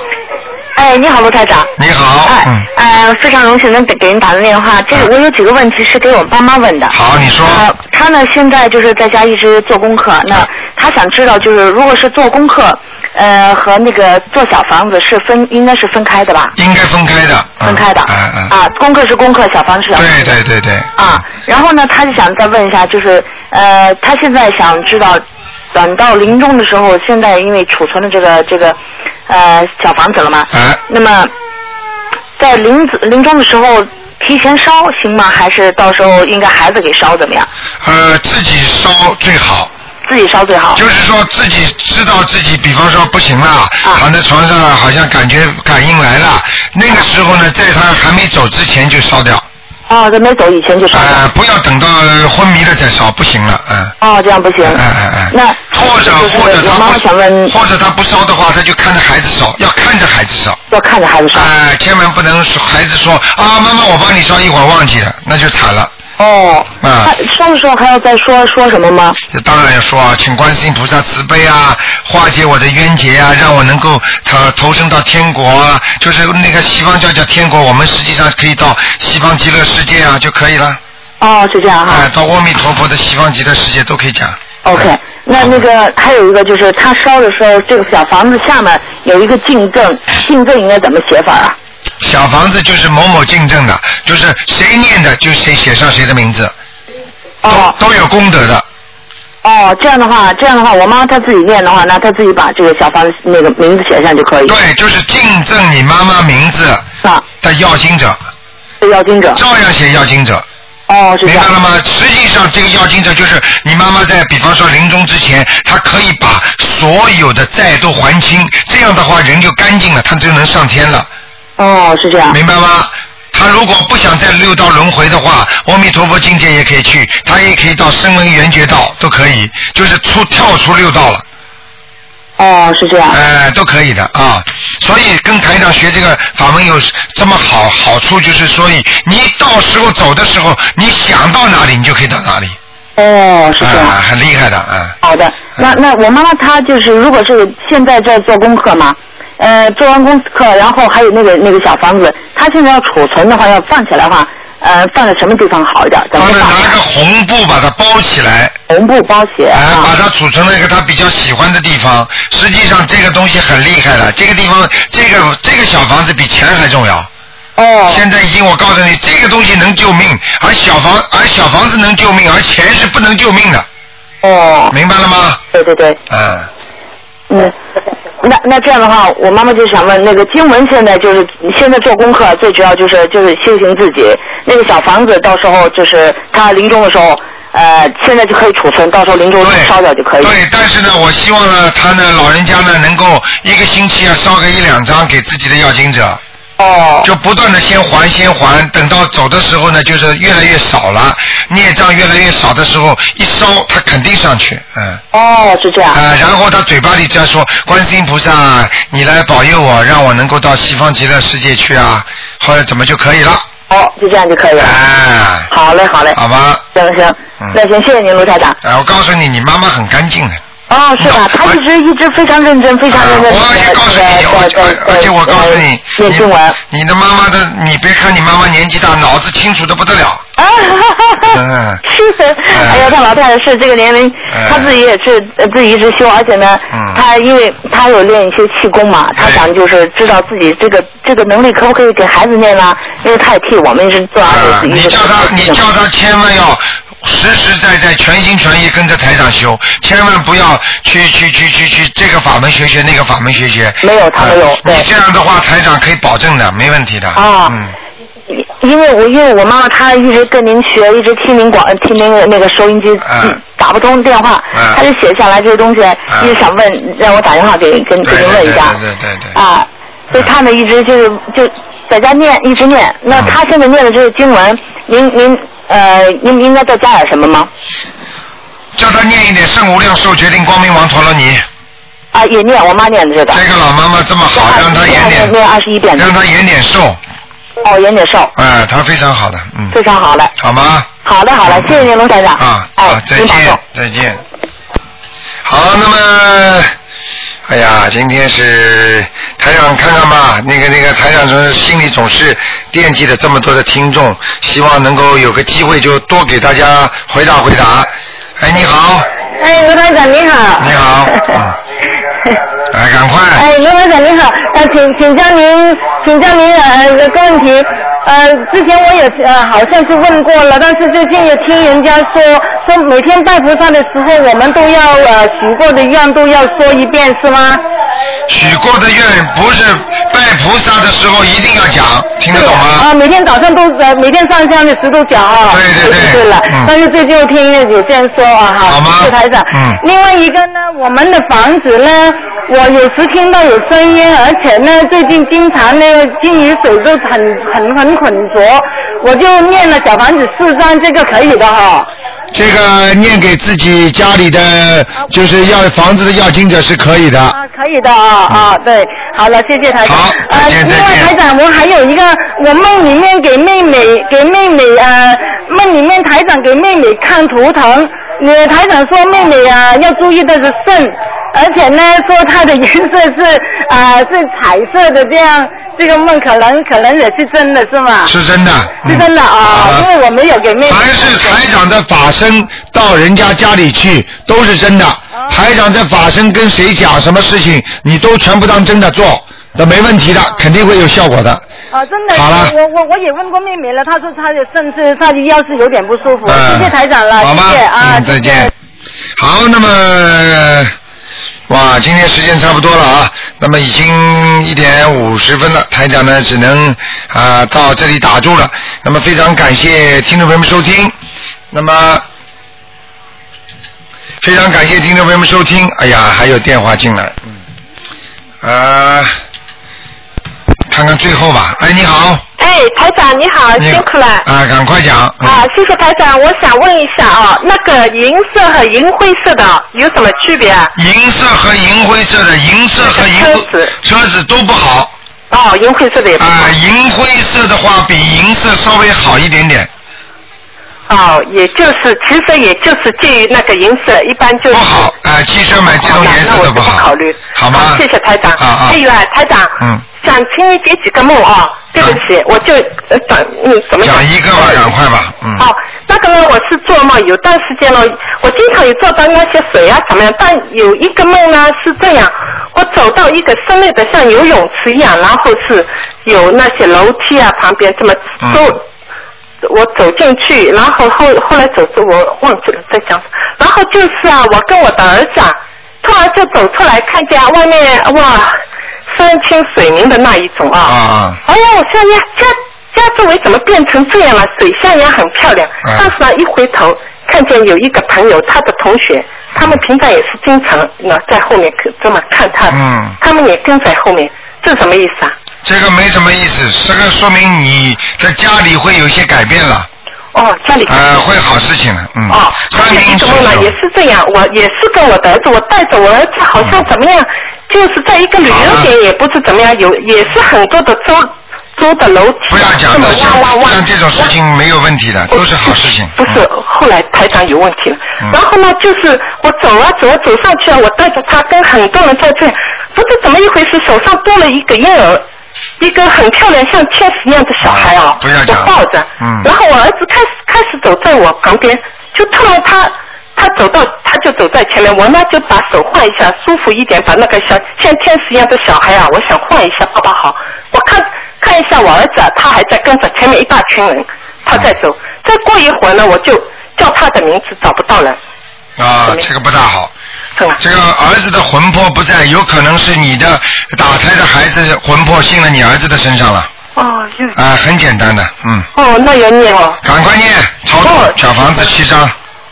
哎，你好，罗台长。你好。哎，呃，非常荣幸能给给您打个电话。这个我有几个问题是给我爸妈问的。好，你说。呃，他呢现在就是在家一直做功课，那他想知道就是如果是做功课，呃，和那个做小房子是分应该是分开的吧？应该分开的。分开的。嗯嗯。啊，功课是功课，小房子是小房子。对对对对。啊，然后呢，他就想再问一下，就是呃，他现在想知道。等到临终的时候，现在因为储存的这个这个呃小房子了嘛，那么在临临终的时候提前烧行吗？还是到时候应该孩子给烧怎么样？呃，自己烧最好。自己烧最好。就是说自己知道自己，比方说不行了，躺在床上了，好像感觉感应来了，那个时候呢，在他还没走之前就烧掉。哦，在没走以前就烧。啊，不要等到昏迷了再烧，不行了，嗯。哦，这样不行。嗯嗯嗯。那或者或者他妈妈想问，或者他不烧的话，他就看着孩子烧，要看着孩子烧。要看着孩子烧。哎，千万不能说孩子说啊，妈妈我帮你烧，一会儿忘记了，那就惨了。哦。啊。烧的时候还要再说说什么吗？当然要说啊，请观世音菩萨慈悲啊，化解我的冤结啊，让我能够投投生到天国啊，就是那个西方教叫天国，我们实际上可以到西方极乐世界啊就可以了。哦，是这样哈。哎，到阿弥陀佛的西方极乐世界都可以讲。OK，那那个还有一个就是他烧的时候，这个小房子下面有一个敬赠，敬赠应该怎么写法啊？小房子就是某某敬赠的，就是谁念的就谁写上谁的名字。哦。都有功德的。哦，这样的话，这样的话，我妈她自己念的话，那她自己把这个小房子那个名字写上就可以。对，就是敬赠你妈妈名字的要经者。的要经者。照样写要经者。哦，是明白了吗？实际上，这个要经者就是你妈妈在，比方说临终之前，她可以把所有的债都还清，这样的话人就干净了，她就能上天了。哦，是这样。明白吗？他如果不想在六道轮回的话，阿弥陀佛境界也可以去，他也可以到声闻缘觉道都可以，就是出跳出六道了。哦，是这样。哎、都可以的啊。所以跟台长学这个法门有这么好好处，就是所以你到时候走的时候，你想到哪里，你就可以到哪里。哦，是这样。啊，很厉害的啊。好的，那那我妈妈她就是，如果是现在在做功课嘛，呃，做完功课，然后还有那个那个小房子，他现在要储存的话，要放起来的话，呃，放在什么地方好一点？咱们放在？拿个红布把它包起来。红布包起来。哎，把它储存在一个他比较喜欢的地方。实际上这个东西很厉害的，这个地方，这个这个小房子比钱还重要。哦。现在已经我告诉你，这个东西能救命，而小房而小房子能救命，而钱是不能救命的。哦。明白了吗？对对对。嗯。嗯，那那这样的话，我妈妈就想问，那个经文现在就是现在做功课，最主要就是就是修行自己。那个小房子到时候就是他临终的时候，呃，现在就可以储存，到时候临终烧掉就可以。对，但是呢，我希望呢，他呢，老人家呢，能够一个星期啊烧个一两张给自己的要经者。哦。就不断的先还先还，等到走的时候呢，就是越来越少了，孽障越来越少的时候，一烧他肯定上去，嗯。哦，是这样。啊、然后他嘴巴里这样说：“观世音菩萨，你来保佑我，让我能够到西方极乐世界去啊，后来怎么就可以了。”哦，就这样就可以了。哎。好嘞，好嘞。好吧。行行，那行，谢谢您，卢台长。哎，我告诉你，你妈妈很干净的。哦，是吧？他一直一直非常认真，非常认真。我也告诉你，而且我告诉你，念经文。你的妈妈的，你别看你妈妈年纪大，脑子清楚的不得了。啊哈哈哈！是，哎呀，他老太太是这个年龄，她自己也是自己一直修，而且呢，她因为她有练一些气功嘛，她想就是知道自己这个这个能力可不可以给孩子念呢，因为她也替我们是做儿子。你叫他，你叫他千万要。实实在在、全心全意跟着台长修，千万不要去去去去去这个法门学学，那个法门学学。没有，他没有。你这样的话，台长可以保证的，没问题的。啊。嗯。因为我因为我妈妈她一直跟您学，一直听您广听您那个收音机，打不通电话，她就写下来这些东西，一直想问，让我打电话给跟给您问一下。对对对。啊，所以他呢一直就是就在家念，一直念。那他现在念的这个经文，您您。呃，应应该再加点什么吗？叫他念一点圣无量寿决定光明王陀罗尼。啊，也念，我妈念的这个。这个老妈妈这么好，让她演点。念二十一遍。让她演点寿。哦，演点寿。哎，她非常好的，嗯。非常好嘞。好吗？好的，好的，谢谢您，龙先生。啊，好，再见，再见。好，那么。哎呀，今天是台长看看吧，那个那个台长总心里总是惦记着这么多的听众，希望能够有个机会就多给大家回答回答。哎，你好。哎，卢台长你好。你好。哎，赶快。哎，卢台长你好，呃，请请教您，请教您呃一个问题。呃，之前我也呃好像是问过了，但是最近也听人家说说每天拜菩萨的时候，我们都要呃许过的愿都要说一遍，是吗？许过的愿不是拜菩萨的时候一定要讲，听得懂吗？啊，每天早上都呃每天上香的时候都讲啊。对对对。对了，但是最近又听有些人说啊，好，谢谢台长。嗯。另外一个呢，我们的房子呢，我有时听到有声音，而且呢，最近经常那个金鱼水都很很很浑浊，我就念了小房子四张，这个可以的哈。这个念给自己家里的就是要房子的要经者是可以的。啊，可以的啊啊，对，好了，谢谢台长。好，再见另外台长，我还有一个，我梦里面给妹妹给妹妹呃，梦里面台长给妹妹看图腾，呃，台长说妹妹啊要注意的是肾。而且呢，说它的颜色是啊是彩色的，这样这个梦可能可能也是真的是吗？是真的，是真的啊，因为我没有给妹妹。凡是台长的法身到人家家里去都是真的，台长在法身跟谁讲什么事情，你都全部当真的做，那没问题的，肯定会有效果的。啊，真的。好了。我我我也问过妹妹了，她说她的肾是她的腰是有点不舒服。谢谢台长了，谢谢啊，再见。好，那么。哇，今天时间差不多了啊，那么已经一点五十分了，台长呢只能啊到这里打住了。那么非常感谢听众朋友们收听，那么非常感谢听众朋友们收听。哎呀，还有电话进来，嗯，啊，看看最后吧。哎，你好。哎，台长你好，辛苦了。啊，赶快讲。啊，谢谢台长，我想问一下啊，那个银色和银灰色的有什么区别啊？银色和银灰色的，银色和银灰车子都不好。哦，银灰色的也不好。啊，银灰色的话比银色稍微好一点点。哦，也就是其实也就是介于那个银色，一般就是不好啊，汽车买这种颜色的不好。考虑。好吗？谢谢台长。啊啊。还有啊，台长。嗯。想请你解几个梦啊？对不起，我就讲嗯怎么讲一个吧，赶快吧，嗯。哦，那个呢，我是做梦，有段时间了，我经常有做到那些水啊怎么样？但有一个梦呢是这样，我走到一个室内的像游泳池一样，然后是有那些楼梯啊旁边这么走，我走进去，然后后后来走着我忘记了在讲，然后就是啊，我跟我的儿子啊，突然就走出来，看见外面哇。山清水明的那一种啊！啊哎呀，我说呀，家家周围怎么变成这样了？水乡也很漂亮，但是呢，一回头看见有一个朋友，他的同学，他们平常也是经常那在后面这么看他，嗯他们也跟在后面，这什么意思啊？这个没什么意思，这个说明你在家里会有一些改变了。哦，家里呃会好事情了，嗯。哦，山明水秀。也是这样，我也是跟我的儿子，我带着我儿子，好像怎么样，就是在一个旅游点，也不是怎么样，有也是很多的周租的楼梯不要讲的，像这种事情没有问题的，都是好事情。不是，后来台长有问题了。嗯然后呢，就是我走啊走啊走上去啊，我带着他跟很多人在这，不知怎么一回事，手上多了一个婴儿，一个很漂亮像天使一样的小孩啊，不要讲我抱着，嗯然后我儿子开始开始走在我旁边，就突然他。他走到，他就走在前面，我呢就把手换一下，舒服一点，把那个小像天使一样的小孩啊，我想换一下，爸爸好。我看看一下我儿子啊，他还在跟着，前面一大群人，他在走。再过一会儿呢，我就叫他的名字找不到了。啊，这个不大好。这个儿子的魂魄不在，有可能是你的打胎的孩子魂魄进了你儿子的身上了。哦，就啊，很简单的，嗯，哦，那要念哦。赶快念，超度小房子七张。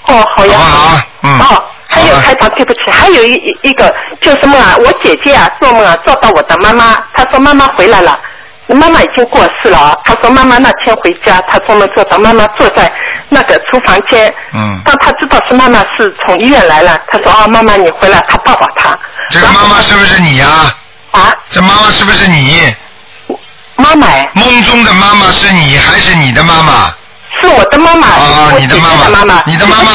哦，好呀。好不好？嗯。哦，还有台长，对不起，还有一一一个就什么啊，我姐姐啊做梦啊做到我的妈妈，她说妈妈回来了，妈妈已经过世了啊，她说妈妈那天回家，她做梦做到妈妈坐在那个厨房间，嗯。当他知道是妈妈是从医院来了，他说啊妈妈你回来，他抱抱他。这个妈妈是不是你呀？啊？这妈妈是不是你？妈妈。梦中的妈妈是你还是你的妈妈？是我的妈妈。啊，你的妈妈。妈妈。你的妈妈。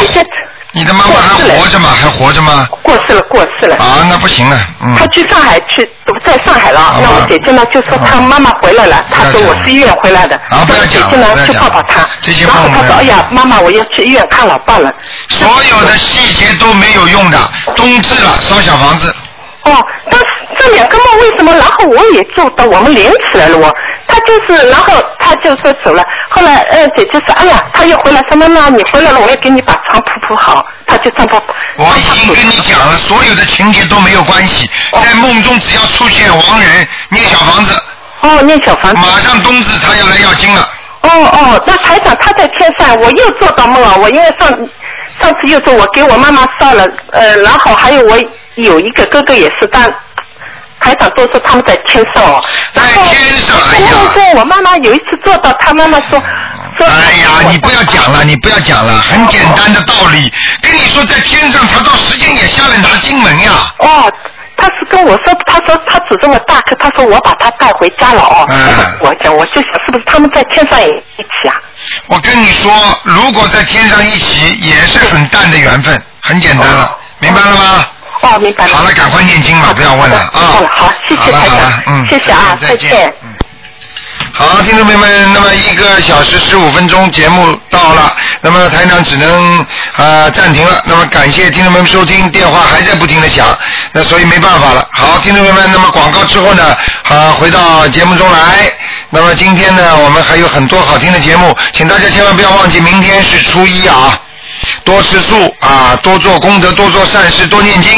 你的妈妈还活着吗？还活着吗？过世了，过世了。啊，那不行了，嗯。她去上海去，在上海了。那我姐姐呢就说她妈妈回来了，她说我是医院回来的。啊，不要讲姐姐呢去抱抱她，然后她说哎呀，妈妈我要去医院看老伴了。所有的细节都没有用的，冬至了烧小房子。哦，但是这两个梦为什么？然后我也做到，我们连起来了我。他就是，然后他就说走了。后来，呃，姐姐说，哎呀，他又回来，说妈妈你回来了，我要给你把床铺铺好。他就这么。我已经跟你讲了，所有的情节都没有关系，在梦中只要出现亡人，念小房子。哦，念小房子。马上冬至他要来要经了。哦哦，那台长他在天上，我又做到梦了。我因为上上次又做，我给我妈妈烧了，呃，然后还有我有一个哥哥也是，但台长都说他们在天上哦。在天上，哎呀。我妈妈有一次做到，她妈妈说说。哎呀，你不要讲了，你不要讲了，很简单的道理。跟你说，在天上，他到时间也下来拿金门呀。哦，他是跟我说，他说他指这么大哥，他说我把他带回家了哦。嗯。我讲，我就想是不是他们在天上也一起啊？我跟你说，如果在天上一起，也是很淡的缘分，很简单了，明白了吗？哦，明白了。好了，赶快念经吧，不要问了啊。好，谢谢台长，嗯，谢谢啊，再见。见。好，听众朋友们，那么一个小时十五分钟节目到了，那么台长只能呃暂停了。那么感谢听众朋友们收听，电话还在不停的响，那所以没办法了。好，听众朋友们，那么广告之后呢，啊回到节目中来。那么今天呢，我们还有很多好听的节目，请大家千万不要忘记，明天是初一啊，多吃素啊，多做功德，多做善事，多念经。